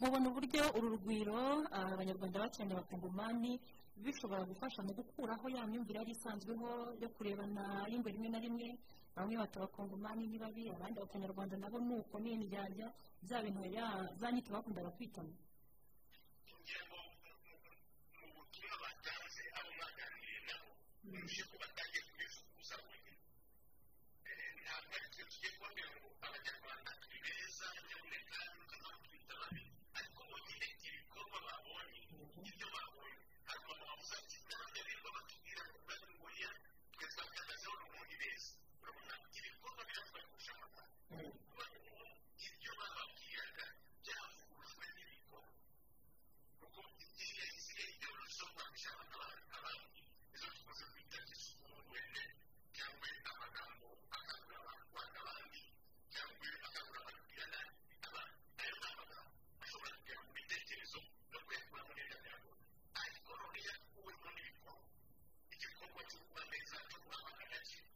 [SPEAKER 1] mubona uburyo uru rugwiro ah, abanyarwanda bakeneye abakongomani bishobora gufasha mu gukuraho ya myumvire yari isanzweho yo kurebana y'ingwe rimwe na rimwe. Bamwe bata abakongomani ni babi abandi abanyarwanda nabo ni uko ni indyarya bya bintu ya za nyito bakundaga kwitana.
[SPEAKER 18] Mu butumwa batanze abo mwaganiriye nabo murushe ko batangiye kubivuguza buri ntabwo ari twe tugiye kubabwira ngo abanyarwanda turi beza nyabuneka n'aho twita babi ariko bonyine ibikorwa babonye ibyo babonye hari umuntu wavuze ati n'abandi birirwa batubwira ngo bari mu buriya twe twakagazeho n'ubundi beza urabona ibikorwa biratwaye kurusha amagambo kuba ibyo bababwiraga byavujwe n'ibikorwa kuko igihe gisigaye ibyo birushaho kwandisha abandi izo dukoze kwita isuku wende cyangwa amagambo akangurira abantu kwanga abandi cyangwa akangurira abantu kugira nabi abandi ayo ni amagambo ashobora kugera mu bitekerezo no kuyakura muri iyo mirongo ariko none yakuwemo n'ibikorwa igikorwa cyo kuba neza cyo guha abantu agaciro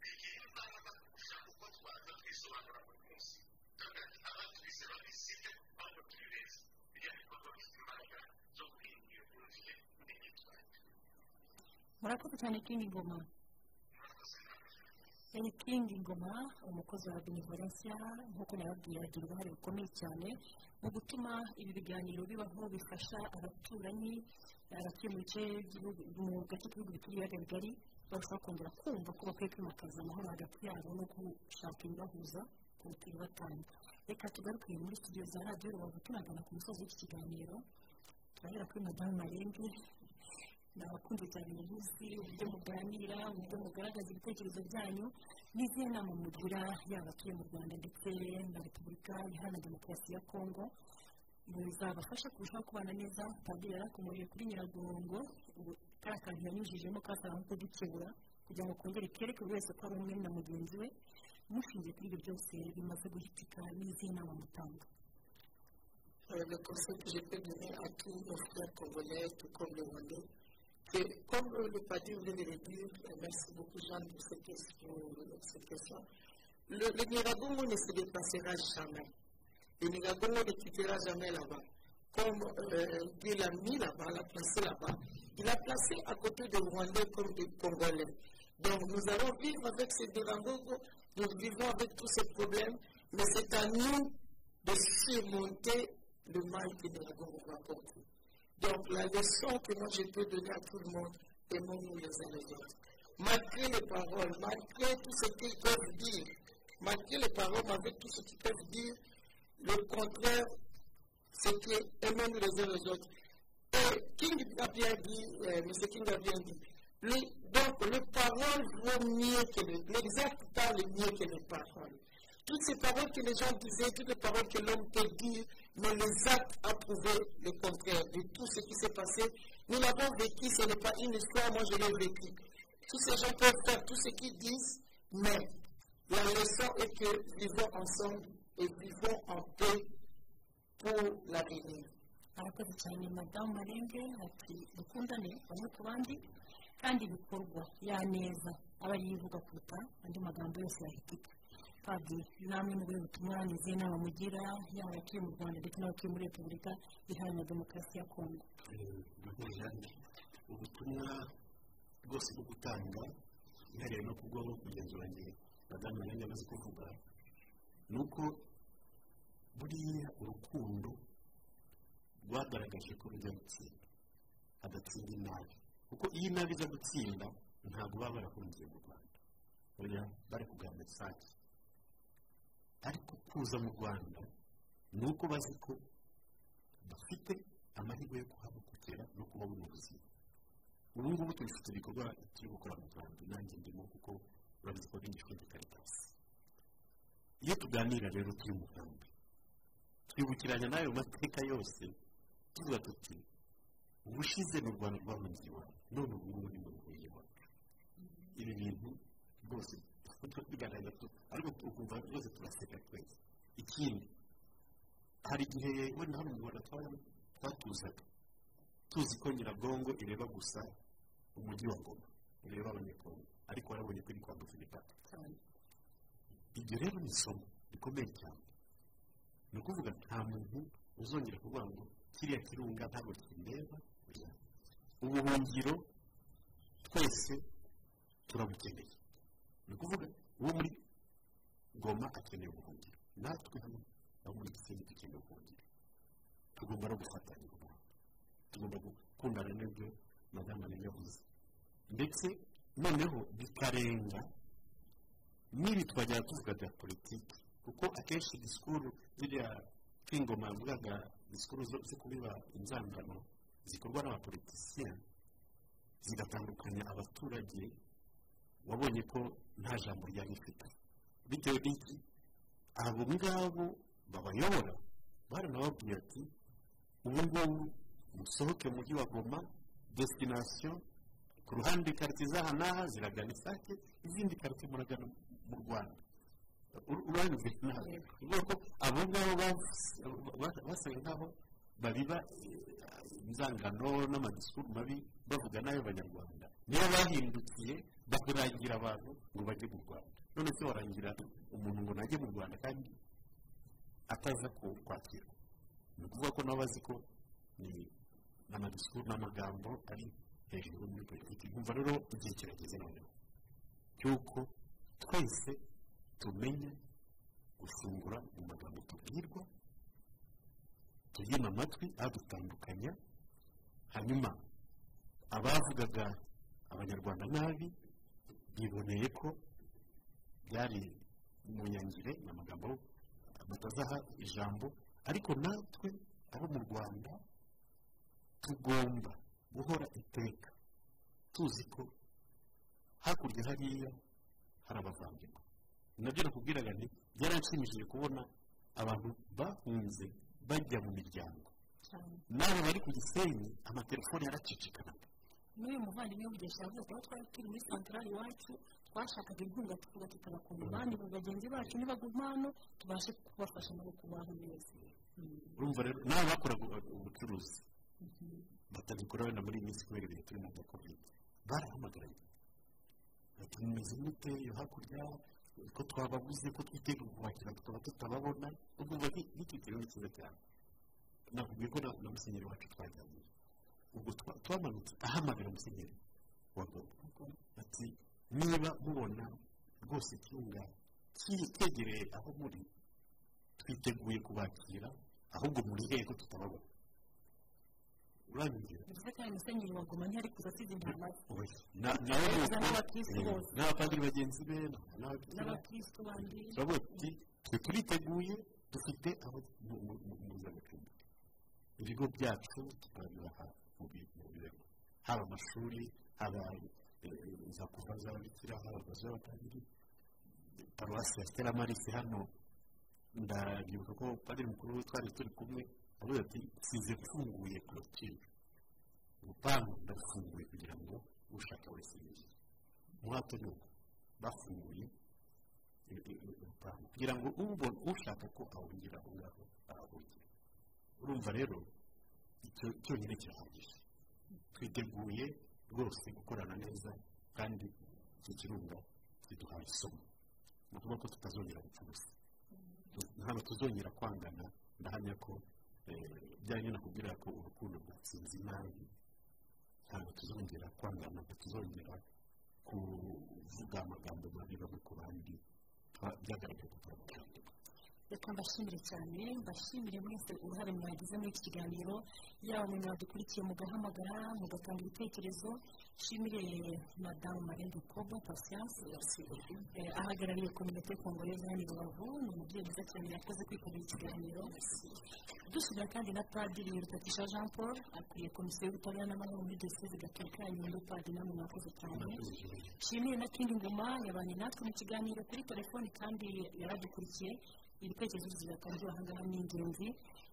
[SPEAKER 18] bigira imbaraga kurusha uko twaza twisobanura buri munsi kandi abatwise babisibye ahubwo turi beza biriya bikorwa bifite imbaraga zo guhindura iyo myumvire n'imyitwarire
[SPEAKER 1] murakoze cyane kingi ngoma. Yari kingi ngoma umukozi wa benevolencia nk'uko nababwiye agira uruhare rukomeye cyane mu gutuma ibi biganiro bibaho bifasha abaturanyi abatuye mu bice mu gace k'ibihugu bituriye ibiyaga bigari barushaho kongera kumva ko bakwiye kwimakaza amahoro hagati yabo no gushaka ibibahuza ku butiri batanu. Reka tugaruke muri studio za radiyo rubavu tunagana ku musozi w'iki kiganiro. Turahera kuri madamu marembe nabakunze cyane mubizi uburyo muganira uburyo mugaragaza ibitekerezo byanyu n'izihe nama mugira yaba abatuye mu rwanda ndetse na repubulika iharanira demokarasi ya kongo. Bizabafasha kurushaho kubana neza padiri yarakomeje kuri nyiragongo kariya kantu yanyujijemo kasaba nko kudukebura kugira ngo kongere kereke buri wese ko ari umwe na mugenzi we mushingiye kuri ibyo byose bimaze guhitika n'izihe nama mutanga
[SPEAKER 15] le conseil que je peux donner à tous nos frères comme le Padi vient de le dire, merci beaucoup Jean pour cette question. Le, le ne se dépassera jamais. Le Nyiragongo ne quittera jamais là-bas. Comme euh, Dieu l'a mis là-bas, l'a placé là-bas, il a placé à côté des Rwandais comme des Congolais. Donc nous allons vivre avec ces Nyiragongo, nous vivons avec tous ces problèmes, mais c'est à nous de surmonter le mal que Nyiragongo va porter. Donc la leçon que moi je peux donner à tout le monde, aimons-nous les uns les autres. Malgré les paroles, malgré tout ce qu'ils peuvent dire, malgré les paroles, malgré tout ce qu'ils peuvent dire, le contraire, c'est que aimons-nous les uns les autres. Et King a bien dit, euh, M. King a bien dit, donc les paroles vaut mieux que les, l'exact parle mieux que les paroles. Toutes ces paroles que les gens disaient, toutes les paroles que l'homme peut dire, mais les actes a prouvé le contraire de tout ce qui s'est passé. Nous l'avons vécu, ce n'est pas une histoire, moi je l'ai vécu. Tous ces gens peuvent faire tout ce qu'ils disent, mais la leçon est que vivons ensemble et vivons en paix pour l'avenir.
[SPEAKER 1] arakoze kandi namwe mu buri butumwa nizihe nama mugira yaba abatuye mu rwanda ndetse n'abatuye muri repubulika iharanira demokarasi ya kongo
[SPEAKER 14] Jeanne, ubutumwa bwose bwo gutanga uhereye no kubwo kugenzura njye madamu nanjye amaze kuvuga ni uko buriya urukundo rwagaragaje ko rujya gutsinda hagatsinda inabi. Kuko iyo inabi iza gutsinda ntabwo baba barahungiye mu rwanda. Bari kuganira isake ariko kuza mu rwanda ni uko bazi ko bafite amahirwe yo kuhabukukira no kuba mu buzima ubu ngubu tubifite ibikorwa turi gukora mu rwanda. Nanjye ndimo kuko urabizi ko bigishwe de karitasi iyo tuganira rero turi mu nkambi twibukiranya n'ayo mateka yose tuvuga tuti ubushize ni u rwanda rwahunze iwawe none ubu ngubu ni mu iwacu ibi bintu rwose bigaragaza tu ariko ukumva rwose turaseka twese ikindi hari igihe wenda hano mu rwanda twatuzaga tuzi ko nyiragongo ireba gusa umujyi wa goma ireba abanyekongo ariko warabonye ko iri kwambuka imipaka iryo rero ni isomo rikomeye cyane ni ukuvuga nta muntu uzongera kuvuga ngo kiriya kirunga ntabwo kindeba oya. ubuhungiro twese turabukeneye ni ukuvuga uwo muri goma akeneye ubuhungiro. Natwe hano abo muri gisenyi dukeneye ubuhungiro. Tugomba no gufatanya ubuhungiro tugomba gukundana n'ibyo madamu yavuze. Ndetse noneho bikarenga n'ibi twajya tuvuga bya politiki. Kuko akenshi disikuru ziriya kwingoma yavugaga disikuru zo kubiba inzangano zikorwa n'abapolitisiye zigatandukanya abaturage wabonye ko nta jambo ryari rifite. Bitewe n'iki? Abo ngabo babayobora baranababwiye ati ubu ngubu musohoke mu mujyi wa goma desitinasiyo ku ruhande karitsiye z'aha n'aha ziragana isake izindi karitsiye muragana mu rwanda. Uranyuze nawe? Uvuga ko abo ngabo bas- ba- basaga nk'aho babiba eh, inzangano n'amadisikuru mabi bavuga n'ay'abanyarwanda niyo bahindukiye bakurangira abantu ngo bajye mu rwanda. None se warangira umuntu ngo najye mu rwanda kandi ataza kwakirwa ni ukuvuga ko nabo bazi ko ni n'amagambo ari hejuru muri politiki. Nkumva rero igihe kirageze noneho cy'uko twese tumenya gufungura mu magambo tubwirwa tuyima amatwi adutandukanya hanyuma abavugaga abanyarwanda nabi biboneye ko byari mu nyangire ni amagambo batazaha ijambo. Ariko natwe abo mu rwanda tugomba guhora iteka. Tuzi ko hakurya hariya hari abavandimwe. Nabyo nakubwiraga nti byaranshimishije kubona abantu bahunze bajya mu miryango. N'abo bari ku gisenyi amatelefone yaracicikanaga.
[SPEAKER 1] N'uyu muvandimwe yavuze ko aho twari turi muri santarari iwacu twashakaga inkunga tuvuga tutabakunda abandi mu bagenzi bacu nibaguma hano tubashe kubafasha nabo kubaho neza.
[SPEAKER 14] Urumva rero nawe bakoraga ubucuruzi. Batabikora wenda muri iyi minsi kubera ibihe turimo bya covid. Barahamagaraye bati mumeze mute yo hakurya ko twababuze ko twiteguye kubakira tukaba tutababona. Ubwo kintu ni cyiza cyane. Nakubwiye ko na musenyeri wacu twajyanye. Ubwo twamanutse ahamagara musenyeri wa gogo ati niba mubona rwose icyunga cyegereye aho muri twiteguye kubakira ahubwo muri hehe ko tutababona uranyumvira
[SPEAKER 1] bivuze ko musenyeri wa goma ntiyari kuza asize intama
[SPEAKER 14] n'abapadiri bagenzi be
[SPEAKER 1] n'abakirisitu bandi
[SPEAKER 14] turavuga tuti twe turiteguye dufite aho mpuzamacumbi ibigo byacu mu birego haba amashuri haba za kuva z'ababikira haba z'abapadiri paruwasi ya stella marisi hano. Ndabyibuka ko padiri mukuru twari turi kumwe avuga ati nsize mfunguye korotire urupangu ndafunguye kugira ngo ushaka wese. Yinjire umuhato ni uko bafunguye urupangu kugira ngo ushaka ko ahungira aho ngaho ahahungira urumva rero cyonyine kirahagije twiteguye rwose gukorana neza kandi iki kirunga kiduhaye isomo. Ni ukuvuga ko tutazongera gupfubusa. Ntabwo tuzongera kwangana. Ndahamya ko bijyanye no kubwira ko urukundo rwatsinze inabi. Ntabwo tuzongera kwangana ntabwo tuzongera kuvuga amagambo mabi bamwe ku bandi. Byagaragaye ko turamukunda
[SPEAKER 1] reka mbashimire cyane mbashimire mwese uruhare mwagize muri iki kiganiro yaba mwe mwadukurikiye mugahamagara mugatanga ibitekerezo. Nshimire madamu marembo kobo pasiyanse ahagarariye kominote kongoreza hano i rubavu ni umubyeyi mwiza cyane yakoze kwitabira ikiganiro dushimira kandi na padiri rutatisha jean paul akuriye komisiyo y'ubutabera n'amahoro muri diyoseze gatolika ya nyundo padiri namwe mwakoze cyane. Nshimire na kindi ngoma yabanye natwe mu kiganiro kuri telefoni kandi yaradukurikiye ibitekerezo bizatangiwe aha ngaha ni ingenzi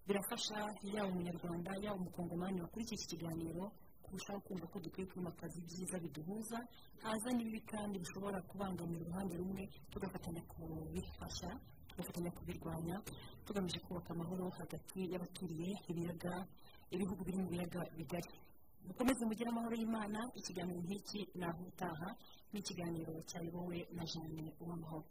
[SPEAKER 1] birafasha yaba umunyarwanda yaba umukongomani wakurikiye iki kiganiro kurushaho kumva ko dukwiye kwimakaza ibyiza biduhuza. Haza n'ibibi kandi bishobora kubangamira uruhande rumwe tugafatanya kubifasha tugafatanya kubirwanya. Tugamije kubaka amahoro hagati y'abaturiye ibiyaga ibihugu biri mu biyaga bigari. Mukomeze mugire amahoro y'imana. Ikiganiro nk'iki naho utaha. N'ikiganiro cyayobowe na jeanne uwamahoro.